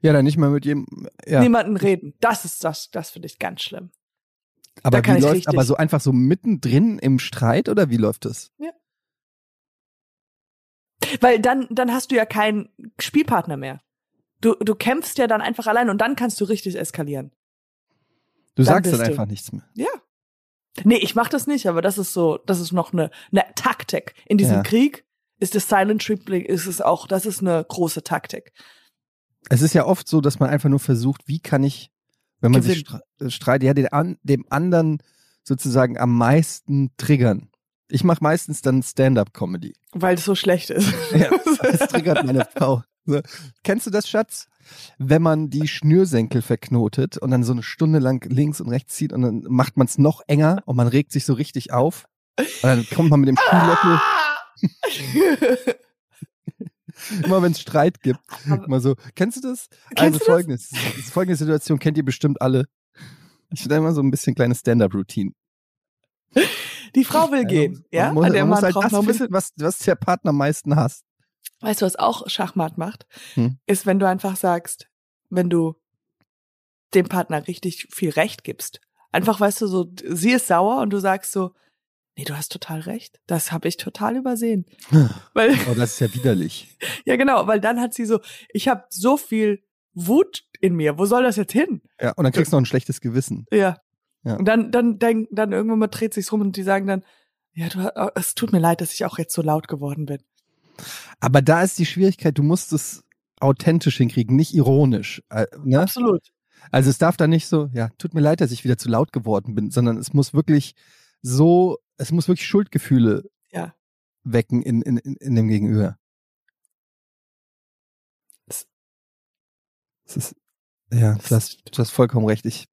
S2: Ja, dann nicht mal mit jedem. Ja.
S1: niemanden reden. Das ist das, das finde ich ganz schlimm.
S2: aber wie läuft, aber so einfach so mittendrin im Streit oder wie läuft das?
S1: Weil dann, dann hast du ja keinen Spielpartner mehr. Du, du kämpfst ja dann einfach allein und dann kannst du richtig eskalieren.
S2: Du
S1: Dann
S2: sagst dann
S1: bist du-
S2: einfach nichts mehr.
S1: Ja. Nee, ich mach das nicht, aber das ist so, das ist noch eine, eine Taktik. In diesem
S2: Ja.
S1: Krieg ist das Silent Treatment, ist es auch, das ist eine große Taktik.
S2: Es ist ja oft so, dass man einfach nur versucht, wie kann ich, wenn man sich
S1: Gewinnen.
S2: stre- äh, streitet, ja, den an, dem anderen sozusagen am meisten triggern. Ich mache meistens dann Stand-up-Comedy.
S1: Weil es so schlecht ist.
S2: Ja, das triggert meine Frau. So. Kennst du das, Schatz? Wenn man die Schnürsenkel verknotet und dann so eine Stunde lang links und rechts zieht und dann macht man es noch enger und man regt sich so richtig auf. Und dann kommt man mit dem Skilöffel, immer wenn es Streit gibt, immer so. Kennst du das?
S1: Kennst
S2: also folgendes. Das folgende Situation kennt ihr bestimmt alle. Ich finde immer so ein bisschen kleine Stand-up-Routine.
S1: Die Frau will gehen, ja?
S2: Man muss,
S1: Und der
S2: man muss
S1: Mann
S2: halt
S1: braucht
S2: das
S1: noch ein bisschen.
S2: finden, was, was der Partner am meisten hasst.
S1: Weißt du, was auch Schachmatt macht?
S2: Hm.
S1: Ist, wenn du einfach sagst, wenn du dem Partner richtig viel Recht gibst. Einfach, weißt du, so, sie ist sauer und du sagst so, nee, du hast total recht. Das habe ich total übersehen. Weil,
S2: Oh, das ist ja widerlich.
S1: ja genau, weil dann hat sie so, ich habe so viel Wut in mir. Wo soll das jetzt hin?
S2: Ja, und dann kriegst du noch ein schlechtes Gewissen.
S1: Ja.
S2: Ja.
S1: Und dann, dann, dann, dann irgendwann mal dreht sich's rum und die sagen dann, ja, du, ha- es tut mir leid, dass ich auch jetzt so laut geworden bin.
S2: Aber da ist die Schwierigkeit, du musst es authentisch hinkriegen, nicht ironisch. Äh, ne?
S1: Absolut.
S2: Also es darf da nicht so, ja, tut mir leid, dass ich wieder zu laut geworden bin, sondern es muss wirklich so, es muss wirklich Schuldgefühle
S1: Ja.
S2: wecken in, in, in, dem Gegenüber.
S1: Es-
S2: Es ist, ja, du hast, du hast vollkommen recht. Ich,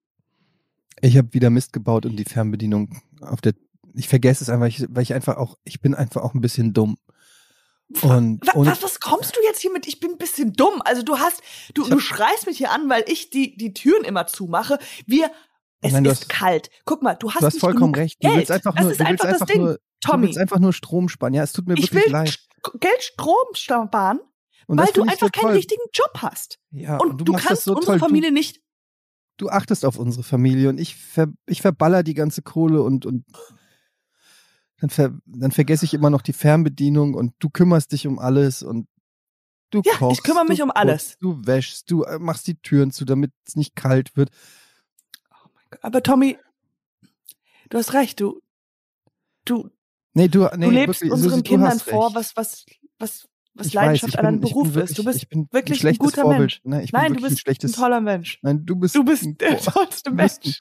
S2: ich habe wieder Mist gebaut und die Fernbedienung auf der, ich vergesse es einfach, ich, weil ich einfach auch, ich bin einfach auch ein bisschen dumm. Und ohne,
S1: was, was kommst du jetzt hier mit? Ich bin ein bisschen dumm. Also du hast, du, du schreist mich hier an, weil ich die, die Türen immer zumache. Wir, es
S2: du
S1: ist
S2: hast-
S1: kalt. Guck mal, du hast,
S2: du hast
S1: nicht
S2: vollkommen recht. Du willst einfach
S1: das
S2: nur,
S1: ist
S2: du willst
S1: einfach das
S2: einfach
S1: Ding.
S2: nur, du
S1: Tommy,
S2: willst einfach nur Strom sparen. Ja, es tut mir
S1: ich
S2: wirklich leid.
S1: Geld Strom sparen,
S2: Und
S1: weil du einfach
S2: so
S1: keinen
S2: toll.
S1: richtigen Job hast.
S2: Ja,
S1: Und,
S2: du,
S1: du,
S2: das
S1: kannst
S2: so
S1: unsere
S2: toll.
S1: Familie nicht.
S2: Du, du achtest auf unsere Familie und ich, ver, ich verballer die ganze Kohle und, und dann, ver, dann vergesse ich immer noch die Fernbedienung und du kümmerst dich um alles und du
S1: Ja, ich
S2: kochst.
S1: kümmere mich
S2: du
S1: um alles.
S2: putzt, Du wäschst, du äh, machst die Türen zu, damit es nicht kalt wird.
S1: Aber Tommy, du hast recht. Du, du,
S2: Nee, du, nee,
S1: du lebst
S2: wirklich,
S1: unseren
S2: Susi, du
S1: Kindern vor,
S2: recht.
S1: was, was, was, was
S2: Ich
S1: Leidenschaft
S2: weiß, ich
S1: an deinem
S2: bin- ich
S1: Beruf
S2: bin
S1: ist. Du
S2: wirklich-
S1: bist
S2: ich bin
S1: wirklich
S2: ein schlechtes
S1: guter
S2: Vorbild.
S1: Mensch.
S2: Nein, ich bin
S1: Nein, du
S2: wirklich ein
S1: bist
S2: schlechtes
S1: ein toller Mensch.
S2: Nein, du bist
S1: Du bist
S2: ein-
S1: der tollste
S2: du bist
S1: Mensch.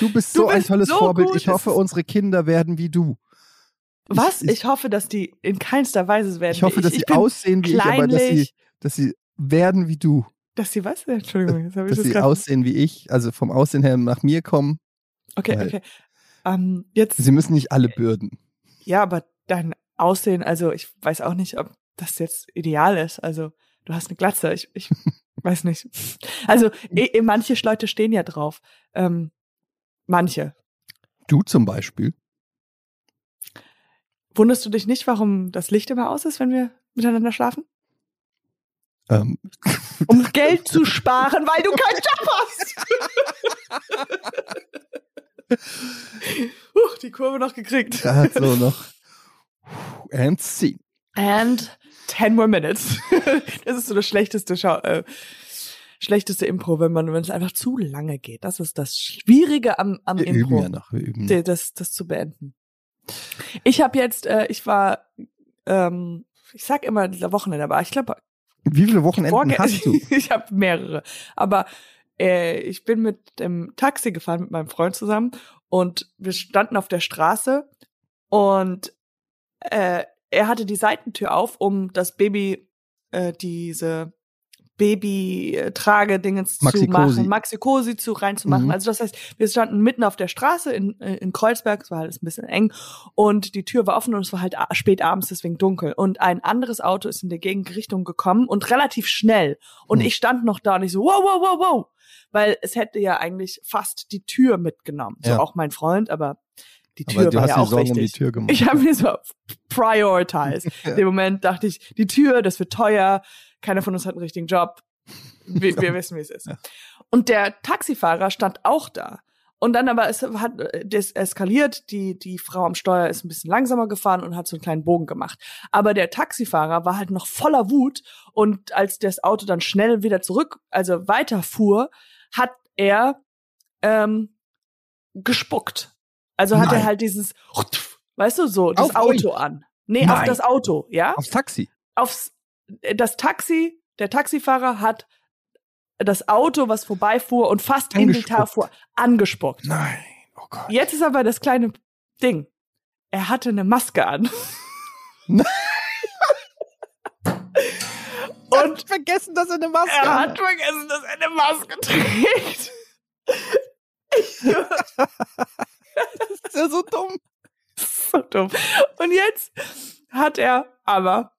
S2: Du bist
S1: Du
S2: so ein
S1: bist
S2: tolles
S1: so
S2: Vorbild.
S1: gut,
S2: Ich hoffe, unsere Kinder werden wie du.
S1: Was?
S2: Ich-
S1: Ich, hoffe, dass die in keinster Weise werden.
S2: Ich hoffe, dass
S1: ich
S2: sie aussehen wie ich, aber dass sie,
S1: kleinlich.
S2: dass sie werden wie du.
S1: Dass sie was? Entschuldigung, jetzt habe ich
S2: Dass
S1: das
S2: sie
S1: gerade.
S2: aussehen wie ich, also vom Aussehen her nach mir kommen.
S1: Okay,
S2: weil-
S1: okay. Ähm, jetzt,
S2: Sie müssen nicht alle bürden.
S1: ja, aber dein Aussehen, also ich weiß auch nicht, ob das jetzt ideal ist. Also du hast eine Glatze, ich, ich weiß nicht. Also eh, eh, manche Leute stehen ja drauf. Ähm, manche.
S2: Du zum Beispiel.
S1: Wunderst du dich nicht, warum das Licht immer aus ist, wenn wir miteinander schlafen?
S2: Ähm,
S1: Um Geld zu sparen, weil du keinen Job hast. Huch, die Kurve noch gekriegt.
S2: da hat so noch and scene.
S1: And 10 more minutes. Das ist so das schlechteste Schau äh, schlechteste Impro, wenn man wenn es einfach zu lange geht. Das ist das Schwierige am, am
S2: Wir
S1: Impro,
S2: üben ja noch. Wir üben.
S1: das das zu beenden. Ich habe jetzt, äh, ich war, ähm, ich sag immer dieser Wochenende, aber ich glaube
S2: Wie viele Wochenenden
S1: Vorge-
S2: hast du?
S1: ich habe mehrere. Aber äh, ich bin mit dem Taxi gefahren mit meinem Freund zusammen und wir standen auf der Straße und äh, er hatte die Seitentür auf, um das Baby, äh, diese Baby-Trage-Dingens zu machen, Maxi-Cosi zu reinzumachen.
S2: Mhm.
S1: Also das heißt, wir standen mitten auf der Straße in, in Kreuzberg, es war halt ein bisschen eng und die Tür war offen und es war halt spät abends, deswegen dunkel. Und ein anderes Auto ist in der Gegenrichtung gekommen und relativ schnell. Und
S2: Mhm.
S1: ich stand noch da und ich so, wow, wow, wow, wow. Weil es hätte ja eigentlich fast die Tür mitgenommen. So
S2: Ja.
S1: auch mein Freund, aber die
S2: Aber
S1: Tür
S2: du
S1: war
S2: hast
S1: ja auch
S2: Sorgen um
S1: wichtig.
S2: die Tür gemacht.
S1: Ich habe mir so prioritized.
S2: Ja.
S1: In dem Moment dachte ich, die Tür, das wird teuer. Keiner von uns hat einen richtigen Job. Wir, wir wissen, wie es ist.
S2: Ja.
S1: Und der Taxifahrer stand auch da. Und dann aber es hat das eskaliert. Die die Frau am Steuer ist ein bisschen langsamer gefahren und hat so einen kleinen Bogen gemacht. Aber der Taxifahrer war halt noch voller Wut und als das Auto dann schnell wieder zurück, also weiterfuhr, hat er ähm, gespuckt. Also hat
S2: Nein.
S1: er halt dieses, weißt du, so das
S2: Auf
S1: Auto
S2: euch?
S1: an. Nee, auf
S2: Nein.
S1: das Auto, ja?
S2: Aufs Taxi.
S1: Aufs das Taxi, der Taxifahrer hat das Auto, was vorbeifuhr und fast in die
S2: Angespuckt.
S1: Tar fuhr, angespuckt.
S2: Nein. Oh Gott.
S1: Jetzt ist aber das kleine Ding. Er hatte eine Maske an.
S2: Nein.
S1: Und
S2: vergessen, dass er eine Maske
S1: er hat vergessen, dass er eine Maske trägt.
S2: Das ist ja so dumm.
S1: so dumm. Und jetzt hat er aber,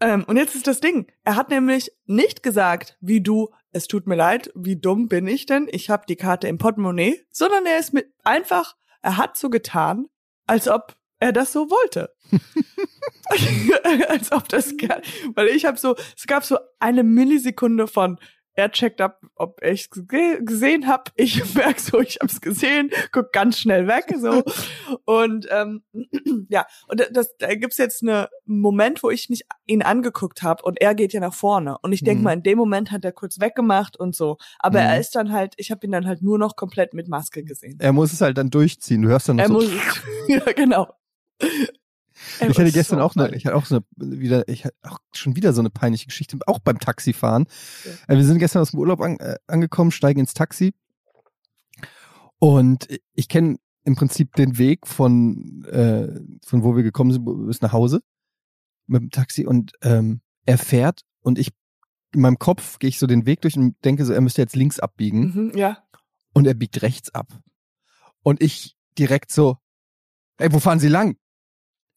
S1: ähm, und jetzt ist das Ding, er hat nämlich nicht gesagt, wie du, es tut mir leid, wie dumm bin ich denn, ich habe die Karte im Portemonnaie, sondern er ist mit einfach, er hat so getan, als ob er das so wollte. als ob das, weil ich habe so, es gab so eine Millisekunde von, er checkt ab, ob ich ge gesehen habe. Ich merk so, ich habe es gesehen, guck ganz schnell weg so und ähm, ja und das da gibt's jetzt einen Moment, wo ich nicht ihn angeguckt habe und er geht ja nach vorne und ich denk
S2: Mhm.
S1: mal in dem Moment hat er kurz weggemacht und so, aber
S2: Mhm.
S1: er ist dann halt, ich habe ihn dann halt nur noch komplett mit Maske gesehen.
S2: Er muss es halt dann durchziehen. Du hörst dann noch
S1: Er
S2: so.
S1: muss, ja genau.
S2: Ich hatte gestern
S1: so
S2: auch eine, ich hatte auch so eine, wieder, ich hatte auch schon wieder so eine peinliche Geschichte, auch beim Taxifahren.
S1: Ja.
S2: Äh, Wir sind gestern aus dem Urlaub an, äh, angekommen, steigen ins Taxi und ich kenne im Prinzip den Weg von, äh, von wo wir gekommen sind bis nach Hause mit dem Taxi und ähm, er fährt und ich in meinem Kopf gehe ich so den Weg durch und denke so, er müsste jetzt links abbiegen
S1: Mhm, ja.
S2: und er biegt rechts ab. Und ich direkt so, ey, wo fahren Sie lang?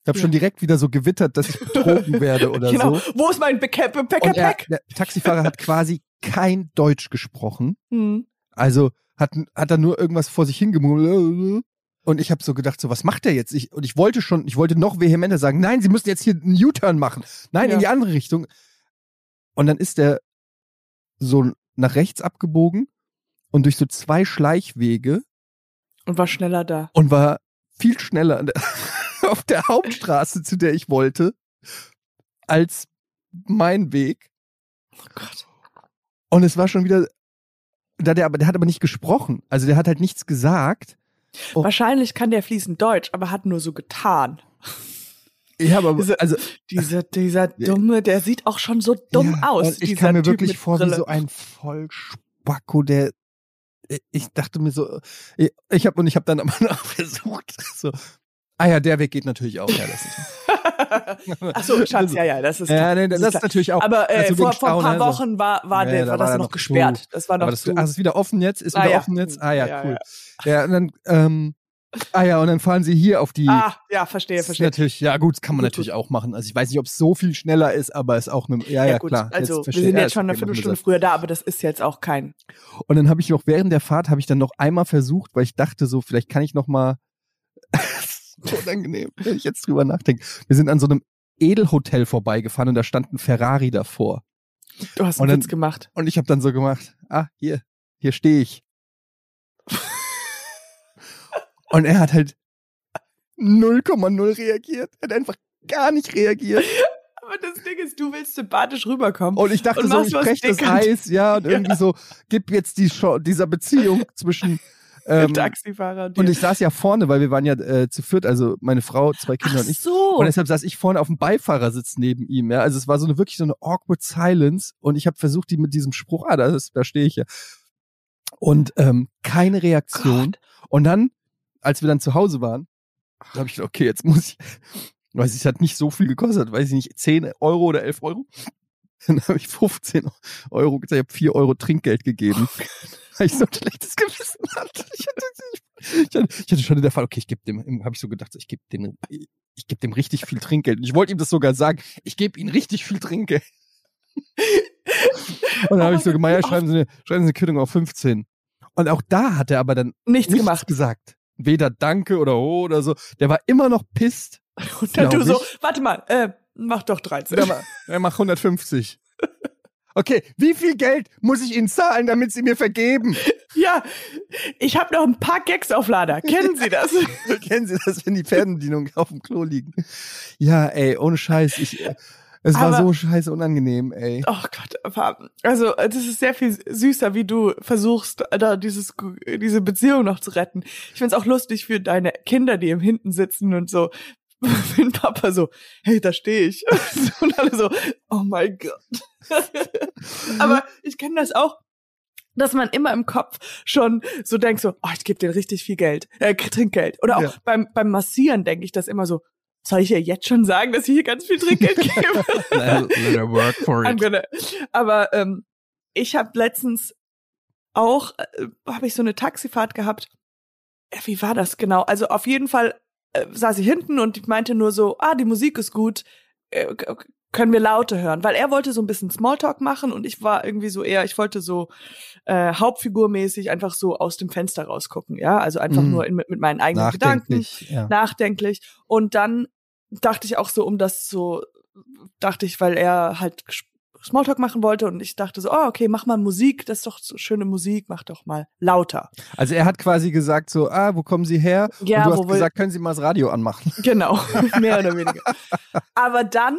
S2: Ich habe
S1: Ja.
S2: schon direkt wieder so gewittert, dass ich betrogen werde oder
S1: genau.
S2: so.
S1: Wo ist mein Gepäck?
S2: Und er,
S1: Gepäck?
S2: der Taxifahrer hat quasi kein Deutsch gesprochen.
S1: Hm.
S2: Also hat, hat er nur irgendwas vor sich hingemurmelt. Und ich habe so gedacht, so was macht er jetzt? Ich, und ich wollte schon, ich wollte noch vehementer sagen, nein, Sie müssen jetzt hier einen U-Turn machen. Nein,
S1: Ja.
S2: in die andere Richtung. Und dann ist er so nach rechts abgebogen und durch so zwei Schleichwege
S1: Und war schneller da.
S2: und war viel schneller an der, auf der Hauptstraße, zu der ich wollte, als mein Weg.
S1: Oh Gott.
S2: Und es war schon wieder, da der aber, der hat aber nicht gesprochen. Also der hat halt nichts gesagt. Oh.
S1: Wahrscheinlich kann der fließend Deutsch, aber hat nur so getan.
S2: Ja, aber
S1: Diese-
S2: also
S1: Dieser, dieser dumme, der sieht auch schon so dumm
S2: ja,
S1: aus.
S2: Ich kam mir
S1: Typ
S2: wirklich vor wie
S1: Brille.
S2: so ein Vollspacko, der ich dachte mir so, ich, habe und ich habe dann aber noch versucht, so, ah ja, der Weg geht natürlich auch. Ja, das ist,
S1: Ach so, Schatz, ja, ja, das ist
S2: ja, nee, das,
S1: ist
S2: ist natürlich auch.
S1: Aber äh,
S2: also
S1: vor, vor ein paar
S2: ne, so.
S1: Wochen war, war,
S2: Ja,
S1: der, war
S2: war
S1: das
S2: er
S1: noch
S2: noch
S1: gesperrt.
S2: zu.
S1: Das war noch
S2: Aber das, das ist wieder offen jetzt? Ist
S1: Ah,
S2: wieder
S1: ja.
S2: offen jetzt? Ah ja,
S1: Ja,
S2: cool. Ja, und dann, ähm, ah ja, und dann fahren sie hier auf die.
S1: ah, ja, verstehe,
S2: das
S1: verstehe.
S2: natürlich, ja gut, kann man
S1: Gut,
S2: natürlich auch machen. Also ich weiß nicht, ob es so viel schneller ist, aber ist auch eine, ja, ja,
S1: gut,
S2: klar.
S1: also wir
S2: verstehe-
S1: sind
S2: ja,
S1: jetzt schon eine
S2: wir
S1: Viertelstunde
S2: das.
S1: früher da, aber das ist jetzt auch kein.
S2: Und dann habe ich noch während der Fahrt habe ich dann noch einmal versucht, weil ich dachte so, vielleicht kann ich noch mal unangenehm, wenn ich jetzt drüber nachdenke. Wir sind an so einem Edelhotel vorbeigefahren und da stand ein Ferrari davor.
S1: Du hast
S2: Und
S1: einen Witz gemacht.
S2: Und ich habe dann so gemacht, ah, hier, hier stehe ich. und er hat halt 0,0 reagiert. Er hat einfach gar nicht reagiert.
S1: Aber das Ding ist, du willst sympathisch rüberkommen.
S2: Und ich dachte
S1: Und
S2: so, ich
S1: was
S2: brech das. Eis, ja, und
S1: Ja.
S2: irgendwie so, gib jetzt die Show, dieser Beziehung zwischen ähm,
S1: Taxifahrer und,
S2: Und ich saß ja vorne, weil wir waren ja äh, zu viert, also meine Frau, zwei Kinder
S1: Ach
S2: und ich.
S1: so.
S2: Und deshalb saß ich vorne auf dem Beifahrersitz neben ihm. Ja, also es war so eine wirklich so eine awkward Silence. Und ich habe versucht, die mit diesem Spruch, ah, da, ist, da stehe ich ja. Und ähm, keine Reaktion. Und dann, als wir dann zu Hause waren, habe ich gedacht, okay, jetzt muss ich, weiß ich, es hat nicht so viel gekostet, weiß ich nicht, 10 Euro oder 11 Euro. Dann habe ich 15 Euro gesagt, ich habe 4 Euro Trinkgeld gegeben, weil ich so ein schlechtes Gewissen hatte. Ich hatte, ich hatte, ich hatte schon in der Fall, okay, ich gebe dem, habe ich so gedacht, ich gebe dem, ich gebe dem richtig viel Trinkgeld. Und ich wollte ihm das sogar sagen, ich gebe ihm richtig viel Trinkgeld. Und dann habe
S1: Oh
S2: ich so
S1: mein
S2: gemeint, schreiben Sie, eine, schreiben Sie eine Quittung auf 15. Und auch da hat er aber dann
S1: Nichts
S2: nichts
S1: gemacht.
S2: gesagt. Weder Danke oder Oh oder so. Der war immer noch pisst.
S1: Und dann du so, warte mal, äh, mach doch 13.
S2: Der, ma- der macht 150. Okay, wie viel Geld muss ich Ihnen zahlen, damit Sie mir vergeben?
S1: Ja, ich habe noch ein paar Gags auf Lader. Kennen Sie das?
S2: Kennen Sie das, wenn die Fernbedienungen auf dem Klo liegen? Ja, ey, ohne Scheiß. Ich, äh, es war
S1: Aber-
S2: so scheiße unangenehm, ey.
S1: Oh Gott, aber- also das ist sehr viel süßer, wie du versuchst, da dieses diese Beziehung noch zu retten. Ich find's auch lustig für deine Kinder, die im Hinten sitzen und so. Wenn Papa so, hey, da stehe ich. Und alle so, oh mein Gott. aber ich kenne das auch, dass man immer im Kopf schon so denkt so, oh, ich gebe dir richtig viel Geld, äh, Trinkgeld. Oder auch
S2: Ja.
S1: beim beim Massieren denke ich das immer so, soll ich ihr jetzt schon sagen, dass ich hier ganz viel Trinkgeld gebe?
S2: Let work for
S1: I'm gonna. Aber ähm, ich habe letztens auch, äh, habe ich so eine Taxifahrt gehabt. Ja, wie war das genau? Also auf jeden Fall äh, saß ich hinten und ich meinte nur so, ah, die Musik ist gut, äh, können wir Laute hören? Weil er wollte so ein bisschen Smalltalk machen und ich war irgendwie so eher, ich wollte so äh, Hauptfigurmäßig einfach so aus dem Fenster rausgucken, ja, also einfach
S2: Mhm.
S1: nur in, mit, mit meinen eigenen Gedanken
S2: Nachdenklich, ja.
S1: nachdenklich. Und dann dachte ich auch so, um das so, dachte ich, weil er halt Smalltalk machen wollte und ich dachte so, oh, okay, mach mal Musik, das ist doch so schöne Musik, mach doch mal lauter.
S2: Also er hat quasi gesagt so, ah, wo kommen Sie her?
S1: Ja,
S2: Und du hast gesagt, können Sie mal das Radio anmachen?
S1: Genau, mehr oder weniger. Aber dann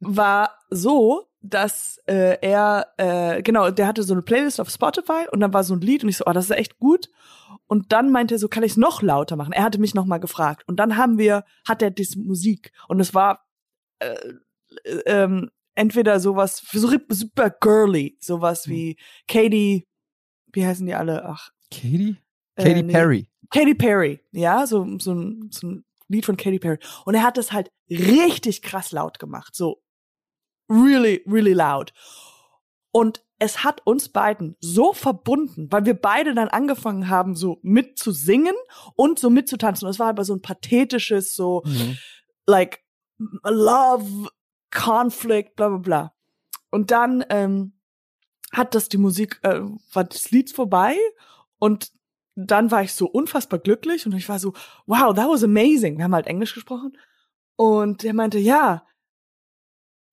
S1: war so, dass äh, er, äh, genau, der hatte so eine Playlist auf Spotify und dann war so ein Lied und ich so, oh, das ist echt gut. Und dann meinte er so, kann ich es noch lauter machen? Er hatte mich noch mal gefragt. Und dann haben wir, hat er diese Musik und es war äh, äh, ähm, entweder sowas so super girly, sowas wie Katy, wie heißen die alle? Ach,
S2: Katy?
S1: äh,
S2: Katy
S1: nee.
S2: Perry.
S1: Katy Perry, ja, so, so, ein, so ein Lied von Katy Perry. Und er hat das halt richtig krass laut gemacht, so really, really loud. Und es hat uns beiden so verbunden, weil wir beide dann angefangen haben, so mitzusingen und so mitzutanzen. Und es war aber so ein pathetisches, so,
S2: Mhm.
S1: like love, conflict, bla bla bla. Und dann ähm, hat das die Musik, äh, war das Lied vorbei und dann war ich so unfassbar glücklich und ich war so, wow, that was amazing. Wir haben halt Englisch gesprochen und er meinte, ja.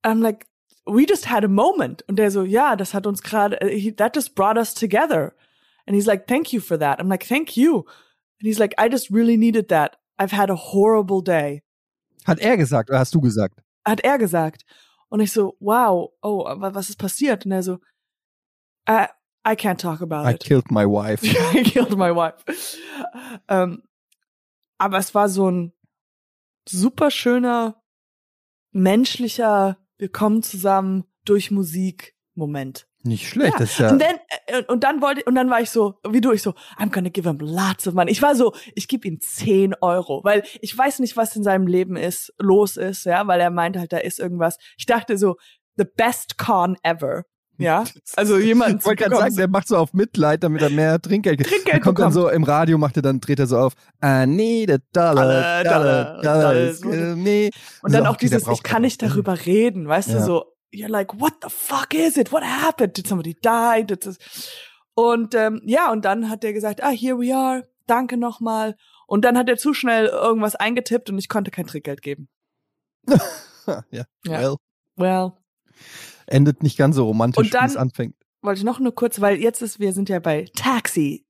S1: I'm like, we just had a moment. Und der so, ja, das hat uns gerade, äh, that just brought us together. And he's like, thank you for that. I'm like, thank you. And he's like, I just really needed that. I've had a horrible day.
S2: Hat er gesagt oder hast du gesagt?
S1: Hat er gesagt. Und ich so, wow, oh, was ist passiert? Und er so, I, I can't talk about
S2: I
S1: it.
S2: killed my wife.
S1: I killed my wife. ähm, aber es war so ein super schöner, menschlicher, wir kommen zusammen durch Musik Moment.
S2: Nicht schlecht,
S1: Ja.
S2: das ist ja.
S1: Und dann, äh, und dann wollte, und dann war ich so, wie du, ich so, I'm gonna give him lots of money. Ich war so, ich gebe ihm 10 Euro, weil ich weiß nicht, was in seinem Leben ist, los ist, ja, weil er meinte halt, da ist irgendwas. Ich dachte so, the best con ever. Ja, also jemand
S2: Ich wollte gerade sagen, der macht so auf Mitleid, damit er mehr Trinkgeld kriegt.
S1: Trinkgeld
S2: Er kommt dann
S1: bekommt.
S2: so im Radio, macht er dann, dreht er so auf, I need a dollar,
S1: Dollar,
S2: dollar,
S1: dollar,
S2: dollar,
S1: dollar
S2: me.
S1: Und dann
S2: So,
S1: auch dieses, ich kann nicht darüber reden, weißt
S2: Ja.
S1: du, so, you're like, what the fuck is it? What happened? Did somebody die? Did this? Und ähm, ja, und dann hat er gesagt, ah, here we are, danke nochmal. Und dann hat er zu schnell irgendwas eingetippt und ich konnte kein Trickgeld geben.
S2: ja,
S1: Ja.
S2: well,
S1: Well,
S2: endet nicht ganz so romantisch,
S1: Und dann-
S2: wie es anfängt.
S1: wollte ich noch nur kurz, weil jetzt ist, wir sind ja bei Taxi.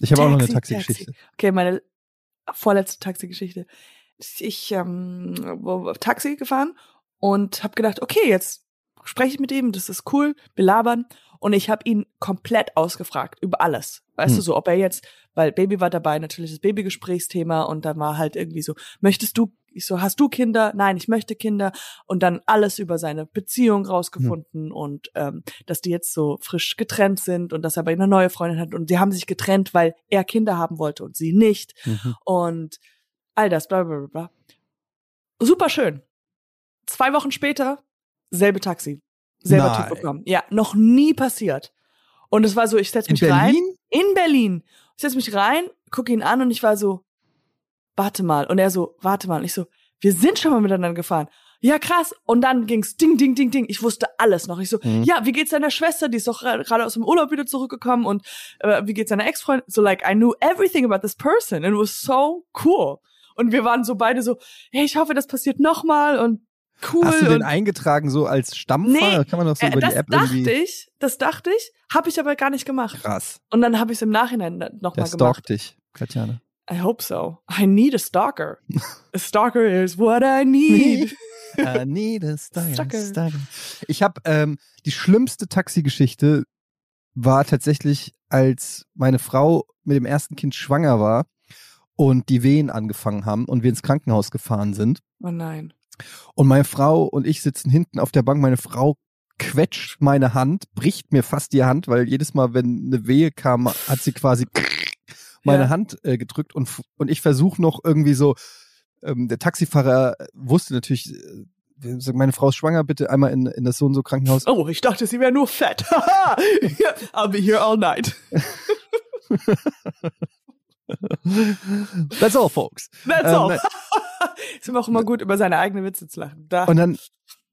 S2: Ich habe auch noch eine
S1: Taxi,
S2: Taxi-Geschichte.
S1: Okay, meine vorletzte Taxi-Geschichte. Ich ähm, wo- Taxi gefahren und habe gedacht, okay, jetzt spreche ich mit ihm, das ist cool, wir labern. Und ich habe ihn komplett ausgefragt über alles. Weißt
S2: Hm.
S1: du, so, ob er jetzt, weil Baby war dabei, natürlich das Babygesprächsthema und dann war halt irgendwie so, möchtest du, ich so, hast du Kinder? Nein, ich möchte Kinder. Und dann alles über seine Beziehung rausgefunden
S2: Hm.
S1: und ähm, dass die jetzt so frisch getrennt sind und dass er bei eine neue Freundin hat und die haben sich getrennt, weil er Kinder haben wollte und sie nicht
S2: Mhm.
S1: und all das, bla bla bla bla. Super schön. Zwei Wochen später, selbe Taxi. Selber
S2: Nein.
S1: Typ bekommen. Ja, noch nie passiert. Und es war so, ich setz
S2: In
S1: mich rein.
S2: Berlin?
S1: In Berlin. Ich setz mich rein, gucke ihn an und ich war so, warte mal. Und er so, warte mal. Und ich so, wir sind schon mal miteinander gefahren. Ja, krass. Und dann ging's ding, ding, ding, ding. Ich wusste alles noch. Ich so,
S2: Mhm.
S1: ja, wie geht's deiner Schwester? Die ist doch gerade aus dem Urlaub wieder zurückgekommen. Und äh, wie geht's deiner Ex-Freundin? So, like, I knew everything about this person. And it was so cool. Und wir waren so beide so, hey, ich hoffe, das passiert nochmal. Und cool.
S2: Hast du den eingetragen so als Stammfahrer?
S1: Nee,
S2: Kann man doch so
S1: äh,
S2: über
S1: das
S2: die App
S1: dachte
S2: irgendwie.
S1: ich, das dachte ich, habe ich aber gar nicht gemacht.
S2: Krass.
S1: Und dann habe ich es im Nachhinein nochmal gemacht.
S2: stalkt dich, Katjana.
S1: I hope so. I need a stalker. a stalker is what I need.
S2: I need a stalker,
S1: Stalker.
S2: stalker. Ich habe ähm, die schlimmste Taxigeschichte war tatsächlich, als meine Frau mit dem ersten Kind schwanger war und die Wehen angefangen haben und wir ins Krankenhaus gefahren sind.
S1: Oh nein.
S2: Und meine Frau und ich sitzen hinten auf der Bank. Meine Frau quetscht meine Hand, bricht mir fast die Hand, weil jedes Mal, wenn eine Wehe kam, hat sie quasi meine
S1: Ja.
S2: Hand äh, gedrückt und, und ich versuche noch irgendwie so, ähm, der Taxifahrer wusste natürlich, äh, meine Frau ist schwanger, bitte einmal in, in das so und so Krankenhaus.
S1: Oh, ich dachte, sie wäre nur fett. Haha. I'll be here all night.
S2: That's all, folks.
S1: That's
S2: Ähm,
S1: all. ist ihm auch immer gut, über seine eigenen Witze zu lachen. Da.
S2: Und dann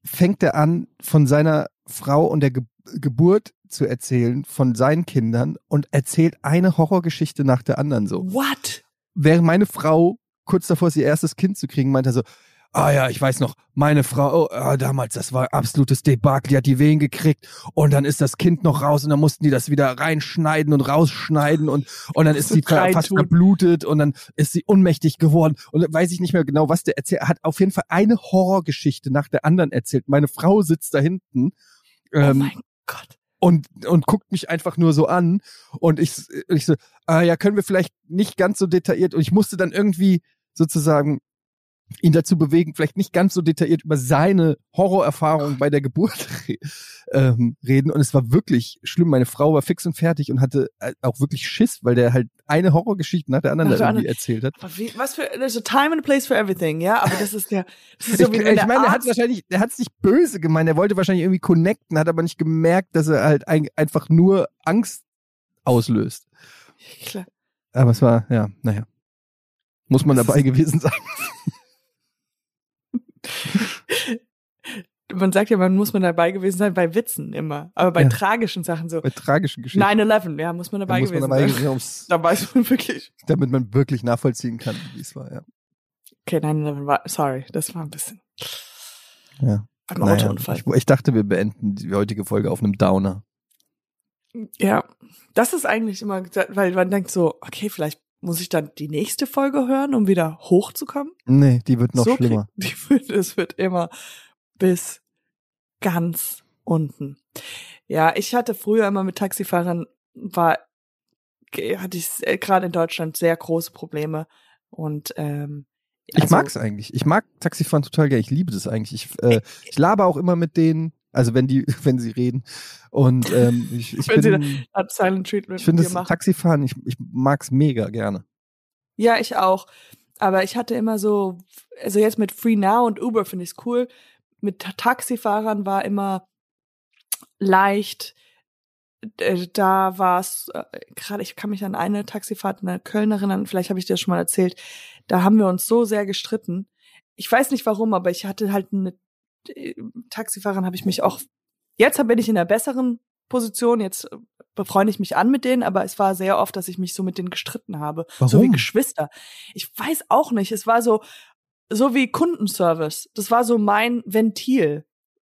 S2: fängt er an, von seiner Frau und der Ge Geburt zu erzählen, von seinen Kindern und erzählt eine Horrorgeschichte nach der anderen so.
S1: What?
S2: Während meine Frau kurz davor ist, ihr erstes Kind zu kriegen, meinte er so, ah ja, ich weiß noch, meine Frau, oh, ah, damals, das war absolutes Debakel, die hat die Wehen gekriegt und dann ist das Kind noch raus und dann mussten die das wieder reinschneiden und rausschneiden und, und dann ist sie fast verblutet und dann ist sie ohnmächtig geworden und dann weiß ich nicht mehr genau, was der erzählt, Er hat auf jeden Fall eine Horrorgeschichte nach der anderen erzählt. Meine Frau sitzt da hinten.
S1: oh
S2: Ähm,
S1: mein Gott.
S2: und, und guckt mich einfach nur so an. Und ich, ich so, ah ja, können wir vielleicht nicht ganz so detailliert. Und ich musste dann irgendwie sozusagen ihn dazu bewegen, vielleicht nicht ganz so detailliert über seine Horrorerfahrung bei der Geburt ähm, reden. Und es war wirklich schlimm. Meine Frau war fix und fertig und hatte äh, auch wirklich Schiss, weil der halt eine Horrorgeschichte nach der anderen
S1: Nach der
S2: irgendwie erzählt hat.
S1: Wie, was für, there's a time and a place for everything, ja? Aber das ist ja, das ist
S2: Ich,
S1: so wie wenn
S2: ich
S1: der
S2: meine, er hat wahrscheinlich, er hat es nicht böse gemeint, er wollte wahrscheinlich irgendwie connecten, hat aber nicht gemerkt, dass er halt ein, einfach nur Angst auslöst.
S1: Klar.
S2: Aber es war, ja, naja. Muss man
S1: Das
S2: dabei gewesen sein.
S1: man sagt ja, man muss man dabei gewesen sein bei Witzen immer, aber bei
S2: Ja.
S1: tragischen Sachen so.
S2: Bei tragischen Geschichten.
S1: 9-11, ja, muss man dabei
S2: da muss man
S1: gewesen
S2: dabei
S1: sein.
S2: gewesen, um's-
S1: Da weiß man wirklich.
S2: damit man wirklich nachvollziehen kann, wie es war. Ja.
S1: Okay, 9-11 war, sorry, das war ein bisschen.
S2: Ja.
S1: Beim
S2: Naja,
S1: Autounfall.
S2: ich, ich dachte, wir beenden die heutige Folge auf einem Downer.
S1: Ja, das ist eigentlich immer, weil man denkt so, okay, vielleicht muss ich dann die nächste Folge hören, um wieder hochzukommen.
S2: Nee, die wird noch
S1: so
S2: schlimmer.
S1: Krieg, die wird, es wird immer bis ganz unten. Ja, ich hatte früher immer mit Taxifahrern, war, hatte ich äh, gerade in Deutschland sehr große Probleme und ähm,
S2: Ich
S1: also-
S2: mag's eigentlich. Ich mag Taxifahren total gerne. Ich liebe das eigentlich. Ich, äh, ich laber auch immer mit denen, also wenn die, wenn sie reden. Und ähm, ich, ich
S1: Wenn sie
S2: bin,
S1: hat Silent Treatment
S2: ich finde das
S1: machen.
S2: Taxifahren, ich, ich mag's mega gerne.
S1: Ja, ich auch. Aber ich hatte immer so, also jetzt mit Free Now und Uber finde ich es cool. Mit Ta- Taxifahrern war immer leicht. äh, Da war es äh, gerade, ich kann mich an eine Taxifahrt in der Köln erinnern, vielleicht habe ich dir das schon mal erzählt. Da haben wir uns so sehr gestritten. Ich weiß nicht warum, aber ich hatte halt eine äh, Taxifahrerin, habe ich mich auch. Jetzt bin ich in einer besseren Position. Jetzt äh, befreunde ich mich an mit denen, aber es war sehr oft, dass ich mich so mit denen gestritten habe. So wie
S2: Warum?
S1: Geschwister. Ich weiß auch nicht. Es war so, so wie Kundenservice. Das war so mein Ventil.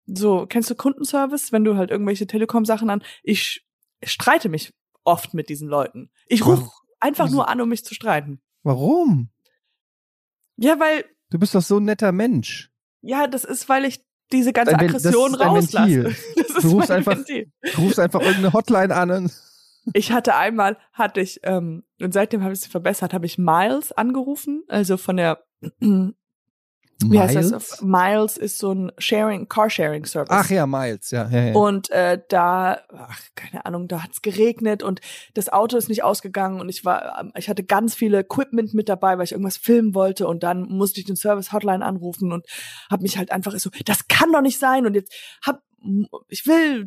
S1: So, kennst du Kundenservice, wenn du halt irgendwelche Telekom-Sachen an? Ich streite mich oft mit diesen Leuten. Ich rufe
S2: Warum?
S1: einfach nur an, um mich zu streiten.
S2: Warum?
S1: Ja, weil,
S2: Du bist doch so ein netter Mensch.
S1: Ja, das ist, weil ich diese ganze
S2: das
S1: Aggression rauslasse.
S2: Du rufst einfach-
S1: Ventil.
S2: Du rufst einfach irgendeine Hotline an
S1: Ich hatte einmal, hatte ich, ähm, und seitdem habe ich sie verbessert, habe ich Miles angerufen, also von der, wie heißt das?
S2: Miles?
S1: Miles ist so ein Sharing, Carsharing-Service.
S2: Ach ja, Miles, ja. ja, ja.
S1: Und äh, da, ach, keine Ahnung, da hat's geregnet und das Auto ist nicht ausgegangen und ich war, ähm, ich hatte ganz viele Equipment mit dabei, weil ich irgendwas filmen wollte und dann musste ich den Service Hotline anrufen und habe mich halt einfach so, das kann doch nicht sein und jetzt hab, ich will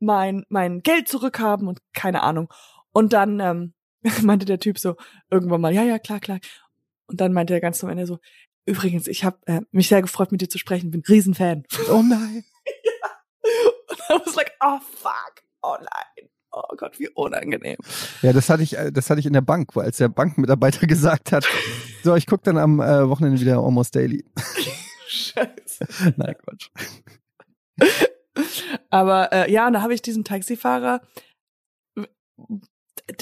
S1: mein mein Geld zurückhaben und keine Ahnung. Und dann ähm, meinte der Typ so irgendwann mal, ja ja klar klar. Und dann meinte er ganz zum Ende so, übrigens, ich habe äh, mich sehr gefreut, mit dir zu sprechen, bin Riesenfan.
S2: oh nein.
S1: Und I was like, oh fuck, oh nein, oh Gott, wie unangenehm.
S2: Ja, das hatte ich, äh, das hatte ich in der Bank, wo als der Bankmitarbeiter gesagt hat, so, ich gucke dann am äh, Wochenende wieder Almost Daily.
S1: Scheiße.
S2: Nein, Quatsch.
S1: Aber äh, ja, und da habe ich diesen Taxifahrer,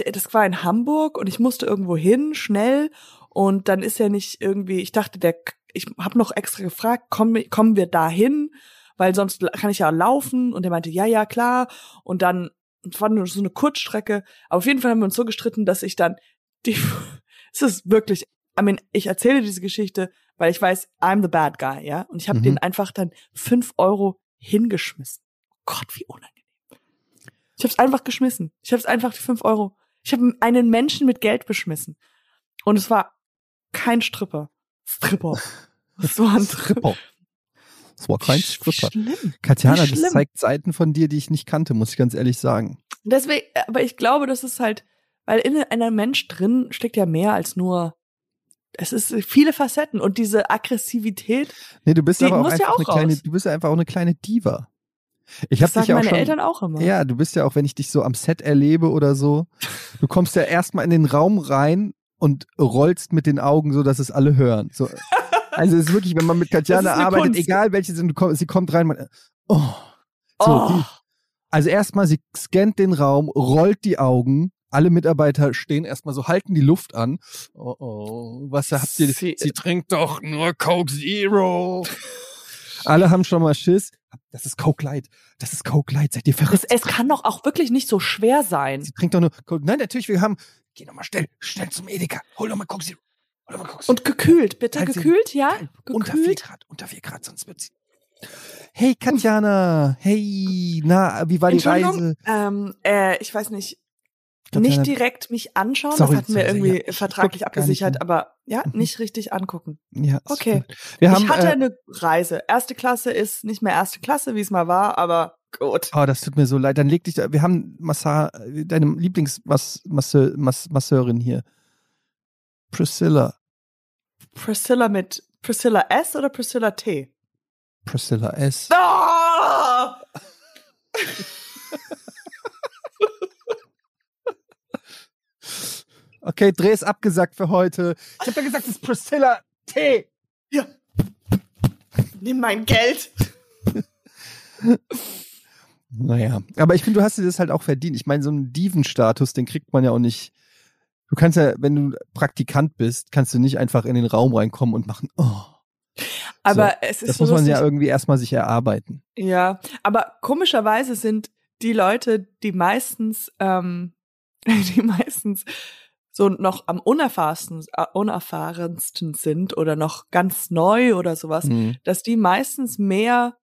S1: das war in Hamburg und ich musste irgendwo hin, schnell. Und dann ist er nicht irgendwie, ich dachte, der, ich habe noch extra gefragt, kommen, kommen wir da hin? Weil sonst kann ich ja laufen. Und er meinte, ja, ja, klar. Und dann es war nur so eine Kurzstrecke. Aber auf jeden Fall haben wir uns so gestritten, dass ich dann die, es ist wirklich, I mean, ich erzähle diese Geschichte, weil ich weiß, I'm the bad guy, ja. Und ich habe
S2: Mhm.
S1: den einfach dann fünf Euro hingeschmissen. Gott, wie unangenehm. Ich habe es einfach geschmissen. Ich habe es einfach die fünf Euro. Ich habe einen Menschen mit Geld beschmissen. Und es war kein Stripper. Stripper. Es war ein Stripper.
S2: Das war kein Stripper.
S1: schlimm.
S2: Katjana,
S1: Wie
S2: das
S1: schlimm.
S2: zeigt Seiten von dir, die ich nicht kannte, muss ich ganz ehrlich sagen.
S1: Deswegen, aber ich glaube, das ist halt, weil in einem Mensch drin steckt ja mehr als nur, es ist viele Facetten und diese Aggressivität,
S2: Nee, du bist aber auch
S1: muss ja
S2: einfach
S1: auch
S2: eine kleine, du bist ja einfach auch eine kleine Diva. Ich
S1: das
S2: habe dich ja auch
S1: meine
S2: schon,
S1: Eltern auch immer.
S2: Ja, du bist ja auch, wenn ich dich so am Set erlebe oder so, du kommst ja erstmal in den Raum rein und rollst mit den Augen so, dass es alle hören. So, also es ist wirklich, wenn man mit Katjana arbeitet,
S1: Kunst.
S2: egal welche sind, sie kommt rein, man, oh. So,
S1: oh,
S2: die, also erstmal, sie scannt den Raum, rollt die Augen, alle Mitarbeiter stehen erstmal so, halten die Luft an. Oh oh, was habt ihr?
S1: Sie-
S2: Sie, trinkt doch nur Coke Zero. alle haben schon mal Schiss. Das ist Coke Light. Das ist Coke Light. Seid ihr
S1: es,
S2: verrückt?
S1: es kann doch auch wirklich nicht so schwer sein.
S2: Sie trinkt doch nur Coke. Nein, natürlich, wir haben. Geh doch mal schnell, schnell zum Edeka. Hol doch mal Coke Zero. Hol doch mal Coke Zero.
S1: Und gekühlt, bitte
S2: Halt sie-
S1: gekühlt, ja?
S2: unter 4
S1: Gekühlt.
S2: Grad, unter 4 Grad, sonst wird sie. Hey Katjana, hey, na, wie war die Reise?
S1: ähm, äh, ich weiß nicht,
S2: Katjana,
S1: nicht direkt mich anschauen,
S2: Sorry,
S1: das hatten wir irgendwie
S2: ja, ich
S1: vertraglich abgesichert, aber ja,
S2: Mhm.
S1: nicht richtig angucken.
S2: Ja,
S1: Okay.
S2: Wir haben,
S1: ich hatte
S2: äh,
S1: eine Reise. Erste Klasse ist nicht mehr erste Klasse, wie es mal war, aber gut.
S2: Oh, das tut mir so leid. Dann leg dich da. Wir haben Massa, deine Lieblingsmasseurin hier. Priscilla.
S1: Priscilla mit Priscilla S oder Priscilla T?
S2: Priscilla S.
S1: Ah!
S2: Okay, Dreh ist abgesagt für heute. Ich habe ja gesagt, es ist Priscilla T.
S1: Ja. Nimm mein Geld.
S2: Naja, aber ich finde, du hast dir das halt auch verdient. Ich meine, so einen Diven-Status, den kriegt man ja auch nicht. Du kannst ja, wenn du Praktikant bist, kannst du nicht einfach in den Raum reinkommen und machen, oh.
S1: Aber
S2: So,
S1: es ist
S2: Das
S1: so
S2: muss man
S1: lustig.
S2: ja irgendwie erstmal sich erarbeiten.
S1: Ja, aber komischerweise sind die Leute, die meistens, ähm, die meistens so noch am unerfahrensten, äh, unerfahrensten sind oder noch ganz neu oder sowas,
S2: Mhm.
S1: dass die meistens mehr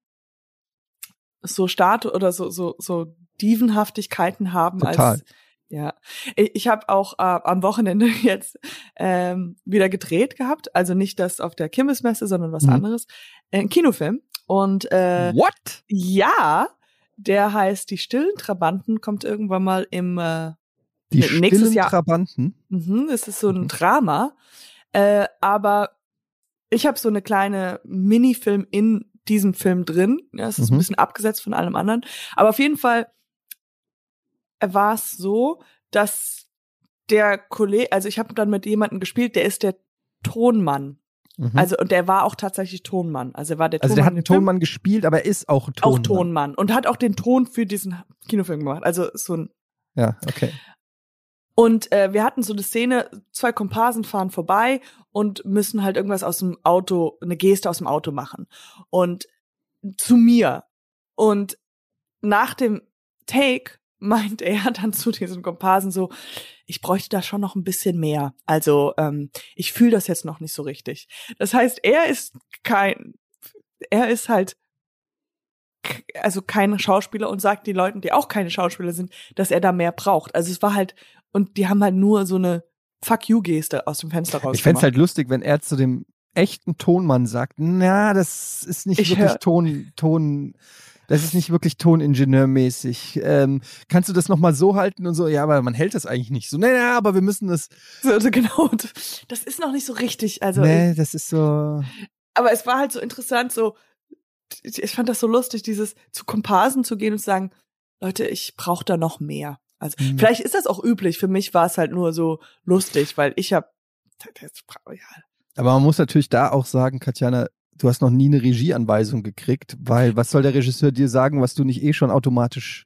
S1: so Start oder so so so Dievenhaftigkeiten haben
S2: Total.
S1: als ja. Ich, habe auch äh, am Wochenende jetzt ähm, wieder gedreht gehabt, also nicht das auf der Kirmesmesse, sondern was
S2: Mhm.
S1: anderes, äh, ein Kinofilm und äh,
S2: What?
S1: ja, der heißt Die stillen Trabanten, kommt irgendwann mal im äh,
S2: Die
S1: nächstes
S2: stillen
S1: Jahr-
S2: Trabanten.
S1: Mhm, es ist so ein
S2: Mhm.
S1: Drama. Äh, aber ich habe so eine kleine Minifilm in diesem Film drin. Ja, es ist
S2: Mhm.
S1: ein bisschen abgesetzt von allem anderen. Aber auf jeden Fall war es so, dass der Kollege, also ich habe dann mit jemandem gespielt, der ist der Tonmann.
S2: Mhm.
S1: Also und der war auch tatsächlich Tonmann. Also er war der
S2: also der
S1: Tonmann.
S2: hat einen
S1: im Film.
S2: Tonmann gespielt, aber er ist auch ein
S1: Auch
S2: Tonmann.
S1: Tonmann. Und hat auch den Ton für diesen Kinofilm gemacht. Also so ein
S2: Ja, okay.
S1: Und äh, wir hatten so eine Szene, zwei Komparsen fahren vorbei und müssen halt irgendwas aus dem Auto, eine Geste aus dem Auto machen. Und zu mir. Und nach dem Take meint er dann zu diesem Komparsen so, ich bräuchte da schon noch ein bisschen mehr. Also ähm, ich fühle das jetzt noch nicht so richtig. Das heißt, er ist kein, er ist halt also kein Schauspieler und sagt den Leuten, die auch keine Schauspieler sind, dass er da mehr braucht. Also es war halt, und die haben halt nur so eine Fuck you-Geste aus dem Fenster raus.
S2: Ich fänd's halt lustig, wenn er zu dem echten Tonmann sagt, na, das ist nicht
S1: Ich
S2: wirklich
S1: hör-
S2: Ton, Ton, das ist nicht wirklich Toningenieurmäßig. Ähm, kannst du das nochmal so halten und so? Ja, aber man hält das eigentlich nicht so. Nee, nee, aber wir müssen das.
S1: so, so genau. Das ist noch nicht so richtig. Also,
S2: nee, das ist so.
S1: aber es war halt so interessant, so, ich fand das so lustig, dieses zu Komparsen zu gehen und zu sagen, Leute, ich brauche da noch mehr. Also
S2: Hm.
S1: vielleicht ist das auch üblich. Für mich war es halt nur so lustig, weil ich habe
S2: Aber man muss natürlich da auch sagen, Katjana, du hast noch nie eine Regieanweisung gekriegt, weil was soll der Regisseur dir sagen, was du nicht eh schon automatisch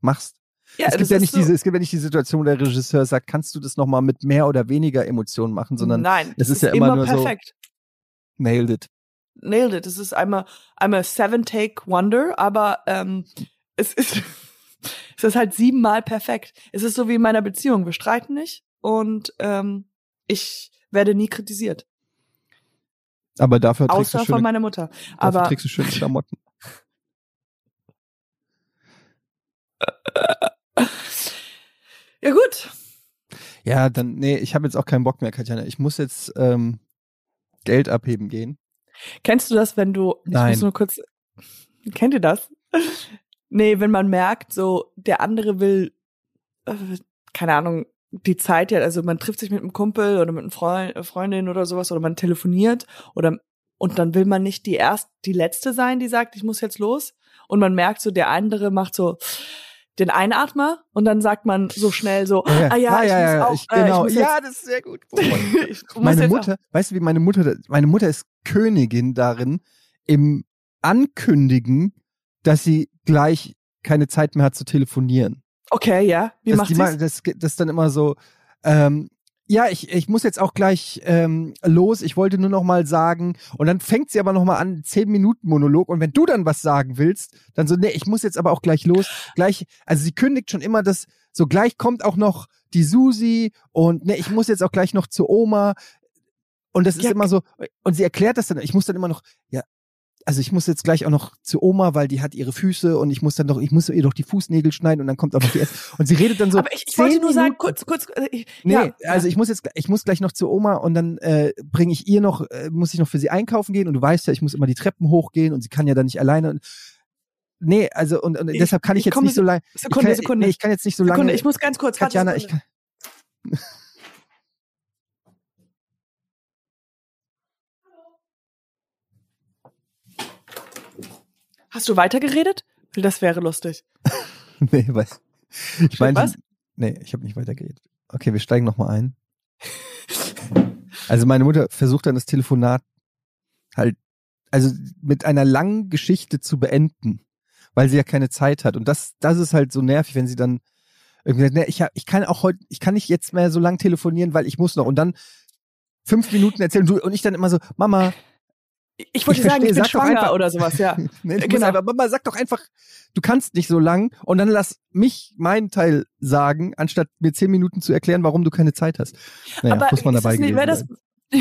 S2: machst?
S1: ja
S2: es gibt ja
S1: ist
S2: nicht
S1: so,
S2: diese, es gibt ja nicht die Situation, wo der Regisseur sagt, kannst du das nochmal mit mehr oder weniger Emotionen machen, sondern
S1: nein,
S2: es
S1: das
S2: ist ja immer nur so-
S1: perfekt.
S2: nailed it.
S1: nailed it. Es ist einmal einmal seven take wonder, aber ähm, es ist es ist halt siebenmal perfekt. Es ist so wie in meiner Beziehung. Wir streiten nicht und ähm, ich werde nie kritisiert,
S2: Aber dafür trägst
S1: außer
S2: du
S1: von
S2: schöne,
S1: meiner Mutter. Aber
S2: trägst du schöne Klamotten.
S1: ja gut,
S2: Ja, dann, nee, ich habe jetzt auch keinen Bock mehr, Katjana. Ich muss jetzt ähm, Geld abheben gehen.
S1: kennst du das, wenn du? Ich
S2: Nein.
S1: muss nur kurz. Kennt ihr das? Nee, wenn man merkt, so der andere will, äh, keine Ahnung, die Zeit ja, also man trifft sich mit einem Kumpel oder mit einer Freund, äh, Freundin oder sowas oder man telefoniert oder und dann will man nicht die erst die letzte sein, die sagt, ich muss jetzt los und man merkt so der andere macht so den Einatmer und dann sagt man so schnell so ah ja, ich muss auch
S2: ich,
S1: äh,
S2: genau.
S1: ich muss
S2: ja, das ist sehr gut. meine Mutter, weißt du, wie meine Mutter, meine Mutter ist Königin darin, im Ankündigen, dass sie gleich keine Zeit mehr hat zu telefonieren.
S1: Okay, ja, wie
S2: das,
S1: macht sie?
S2: das, das dann immer so, ähm, ja, ich, ich muss jetzt auch gleich ähm, los. Ich wollte nur noch mal sagen. Und dann fängt sie aber noch mal an, zehn Minuten Monolog. Und wenn du dann was sagen willst, dann so, nee, ich muss jetzt aber auch gleich los. Gleich, also sie kündigt schon immer das, so gleich kommt auch noch die Susi und nee, ich muss jetzt auch gleich noch zu Oma. Und das ist
S1: Ja,
S2: immer so, und sie erklärt das dann, ich muss dann immer noch, ja, also ich muss jetzt gleich auch noch zu Oma, weil die hat ihre Füße und ich muss dann noch, ich muss ihr doch die Fußnägel schneiden und dann kommt auch noch die Ess. Und sie redet dann so.
S1: Aber ich, ich wollte nur sagen, kurz, kurz, äh, ich,
S2: Nee,
S1: ja,
S2: also
S1: ja.
S2: ich muss jetzt, ich muss gleich noch zu Oma und dann äh, bringe ich ihr noch, äh, muss ich noch für sie einkaufen gehen und du weißt ja, ich muss immer die Treppen hochgehen und sie kann ja dann nicht alleine. Und, nee, also und, und
S1: Ich-
S2: deshalb kann ich,
S1: ich
S2: jetzt nicht so lange.
S1: Sekunde,
S2: ich kann,
S1: Sekunde.
S2: Nee, ich kann jetzt nicht so
S1: Sekunde,
S2: lange.
S1: ich muss ganz kurz, warte,
S2: Katjana, ich
S1: Sekunde.
S2: kann.
S1: Hast du weitergeredet? Das wäre lustig.
S2: nee, weil ich meine,
S1: Was?
S2: nee, ich habe nicht weitergeredet. Okay, wir steigen noch mal ein. Also meine Mutter versucht dann das Telefonat halt, also mit einer langen Geschichte zu beenden, weil sie ja keine Zeit hat. Und das, das ist halt so nervig, wenn sie dann irgendwie sagt, nee, ich, hab, ich kann auch heute, ich kann nicht jetzt mehr so lang telefonieren, weil ich muss noch. Und dann fünf Minuten erzählen du, und ich dann immer so, Mama,
S1: Ich wollte
S2: Ich
S1: sagen, ich
S2: verstehe,
S1: bin
S2: sag
S1: schwanger
S2: einfach-
S1: oder sowas, ja.
S2: Nee, ich
S1: genau.
S2: einfach, Mama, sag doch einfach, du kannst nicht so lang und dann lass mich meinen Teil sagen, anstatt mir zehn Minuten zu erklären, warum du keine Zeit hast. Naja,
S1: aber
S2: muss man
S1: ist
S2: dabei
S1: nicht, das,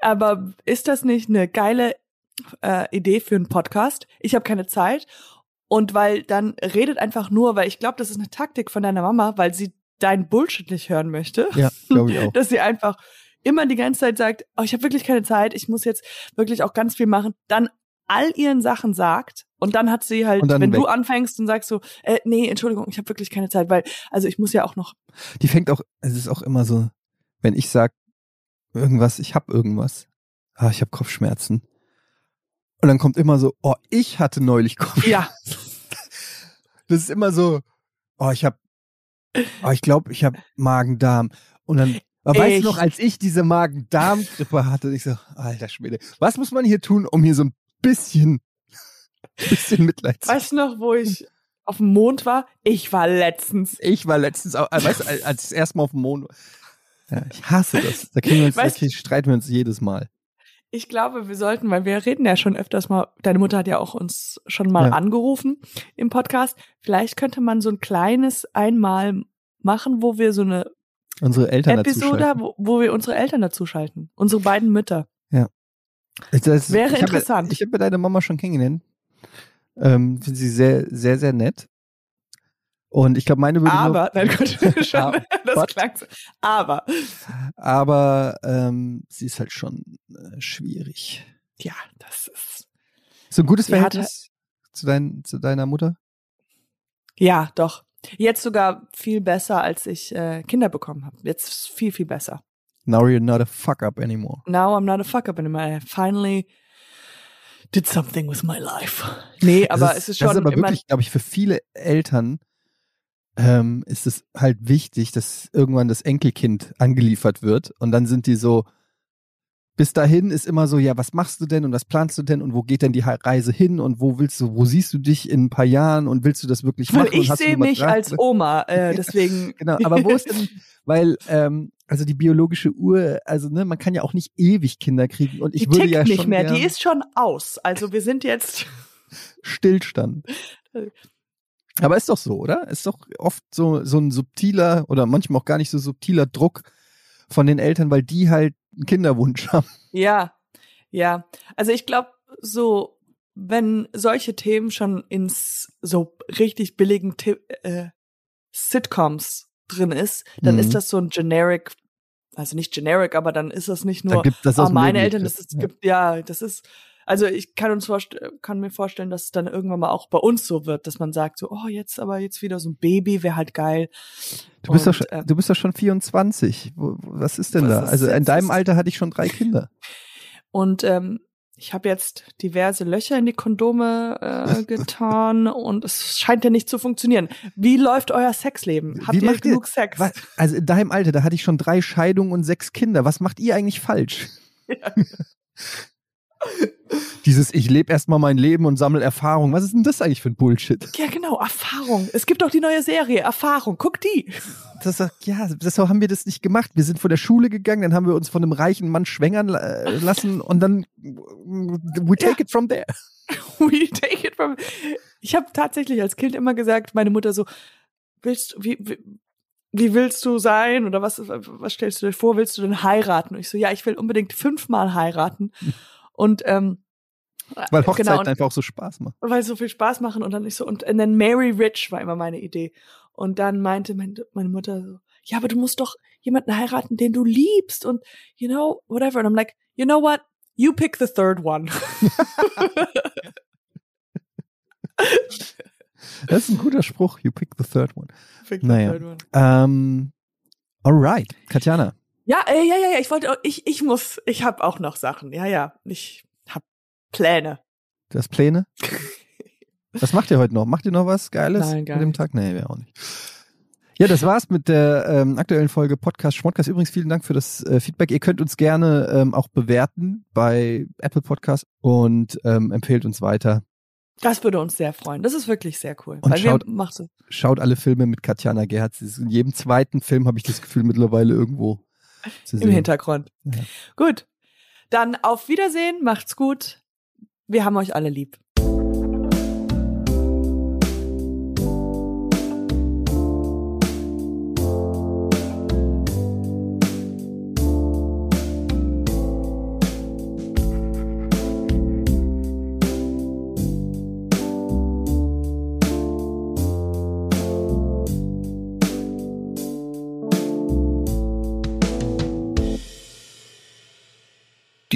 S1: aber ist das nicht eine geile äh, Idee für einen Podcast? Ich habe keine Zeit und weil dann redet einfach nur, weil ich glaube, das ist eine Taktik von deiner Mama, weil sie dein Bullshit nicht hören möchte,
S2: Ja, glaube ich auch.
S1: dass sie einfach immer die ganze Zeit sagt, oh, ich habe wirklich keine Zeit, ich muss jetzt wirklich auch ganz viel machen, dann all ihren Sachen sagt und dann hat sie halt, wenn du
S2: weg.
S1: anfängst und sagst so, äh, nee, Entschuldigung, ich habe wirklich keine Zeit, weil also ich muss ja auch noch
S2: Die fängt auch, es ist auch immer so, wenn ich sag irgendwas, ich hab irgendwas, ah, ich habe Kopfschmerzen. Und dann kommt immer so, oh, ich hatte neulich Kopfschmerzen.
S1: ja,
S2: Das ist immer so, oh, ich hab, oh, ich glaube, ich hab Magen-Darm. Und dann, aber weißt du noch, als ich diese Magen-Darm-Grippe hatte, ich so, alter Schwede, was muss man hier tun, um hier so ein bisschen, bisschen Mitleid zu
S1: Weißt du noch, wo ich auf dem Mond war? Ich war letztens.
S2: Ich war letztens, auch, äh, weißt du, als ich das erste Mal auf dem Mond war. Ja, ich hasse das. Da, kriegen wir uns, da
S1: Weißt-
S2: kriegen, streiten wir uns jedes Mal.
S1: Ich glaube, wir sollten, weil wir reden ja schon öfters mal, deine Mutter hat ja auch uns schon mal
S2: Ja.
S1: angerufen im Podcast. Vielleicht könnte man so ein kleines einmal machen, wo wir so eine
S2: Unsere Eltern
S1: Episode,
S2: dazu
S1: wo, wo wir unsere Eltern dazu schalten. Unsere beiden Mütter.
S2: Das,
S1: Wäre
S2: ich hab-
S1: interessant.
S2: ich habe deine Mama schon kennengelernt. Ähm, Finde sie sehr, sehr, sehr nett. Und ich glaube, meine würde
S1: Aber, nein Gott, schon,
S2: Aber-
S1: das klang so. Aber,
S2: aber ähm, sie ist halt schon äh, schwierig.
S1: ja, das ist,
S2: So ein gutes
S1: Die hat
S2: Verhältnis zu, dein, zu deiner Mutter?
S1: ja, doch. Jetzt sogar viel besser, als ich äh, Kinder bekommen habe. Jetzt viel, viel besser.
S2: Now you're not a fuck up anymore.
S1: now I'm not a fuck up anymore. I finally did something with my life. Nee, aber
S2: das
S1: es ist schon
S2: Das ist aber wirklich, glaube ich, für viele Eltern ähm, ist es halt wichtig, dass irgendwann das Enkelkind angeliefert wird und dann sind die so, bis dahin ist immer so, ja, was machst du denn und was planst du denn und wo geht denn die Reise hin und wo willst du, wo siehst du dich in ein paar Jahren und willst du das wirklich machen? und
S1: ich sehe mich
S2: dran-
S1: als Oma, äh, deswegen.
S2: Genau, aber wo ist denn, weil, ähm, also die biologische Uhr, also ne, man kann ja auch nicht ewig Kinder kriegen und ich
S1: die
S2: würde
S1: tickt
S2: ja
S1: nicht mehr, die ist schon aus. Also wir sind jetzt.
S2: Stillstand. Aber ist doch so, oder? Ist doch oft so, so ein subtiler oder manchmal auch gar nicht so subtiler Druck von den Eltern, weil die halt einen Kinderwunsch haben.
S1: Ja, ja. Also ich glaube, so, wenn solche Themen schon ins so richtig billigen äh, Sitcoms drin ist, dann
S2: Mhm.
S1: ist das so ein generic, also nicht generic, aber dann ist das nicht
S2: Da
S1: nur,
S2: gibt das
S1: oh, meine Eltern, das ist, gibt, ja, das ist, also ich kann uns vorstellen, kann mir vorstellen, dass es dann irgendwann mal auch bei uns so wird, dass man sagt so, oh, jetzt aber jetzt wieder so ein Baby, wäre halt geil.
S2: Du bist, doch
S1: Und,
S2: schon,
S1: äh,
S2: du bist doch schon 24. Wo, wo- was ist denn
S1: Was
S2: da?
S1: ist
S2: Also in deinem Alter hatte ich schon drei Kinder.
S1: Und ähm, ich habe jetzt diverse Löcher in die Kondome äh, getan und es scheint ja nicht zu funktionieren. Wie läuft euer Sexleben? Habt
S2: Wie
S1: ihr
S2: macht ihr-
S1: genug Sex?
S2: Was, also in deinem Alter, da hatte ich schon drei Scheidungen und sechs Kinder. Was macht ihr eigentlich falsch?
S1: Ja.
S2: Dieses, ich lebe erstmal mein Leben und sammle Erfahrung. Was ist denn das eigentlich für ein Bullshit?
S1: Ja, genau, Erfahrung. Es gibt doch die neue Serie, Erfahrung. Guck die.
S2: Das, ja, so haben wir das nicht gemacht. Wir sind von der Schule gegangen, dann haben wir uns von einem reichen Mann schwängern äh, lassen und dann we take
S1: Ja.
S2: it from there.
S1: We take it from. Ich habe tatsächlich als Kind immer gesagt, meine Mutter so, willst du, wie, wie, wie willst du sein oder was, was stellst du dir vor? Willst du denn heiraten? Und ich so, ja, ich will unbedingt fünfmal heiraten. Und ähm,
S2: Weil Hochzeiten
S1: genau, und-
S2: einfach auch so Spaß machen.
S1: weil sie so viel Spaß machen und dann nicht so und then Mary Rich war immer meine Idee und dann meinte mein, meine Mutter so ja aber du musst doch jemanden heiraten den du liebst und you know whatever and I'm like you know what you pick the third one
S2: Das ist ein guter Spruch. You pick the third one.
S1: pick the
S2: Naja.
S1: third one
S2: Ähm, alright, Katjana.
S1: Ja äh, ja ja ja ich wollte auch- ich ich muss ich habe auch noch Sachen ja ja ich habe Pläne
S2: Du hast Pläne? was macht ihr heute noch? Macht ihr noch was Geiles
S1: Nein, gar
S2: mit dem. Tag? Nee, wir auch nicht. Ja, das war's mit der ähm, aktuellen Folge Podcast Schmodcast. Übrigens vielen Dank für das äh, Feedback. Ihr könnt uns gerne ähm, auch bewerten bei Apple Podcast und ähm, empfehlt uns weiter.
S1: Das würde uns sehr freuen. Das ist wirklich sehr cool.
S2: Und schaut-. Schaut alle Filme mit Katjana Gerhardt. In jedem zweiten Film habe ich das Gefühl mittlerweile irgendwo
S1: im
S2: sehen.
S1: Hintergrund.
S2: Ja.
S1: Gut. Dann auf Wiedersehen, macht's gut. Wir haben euch alle lieb.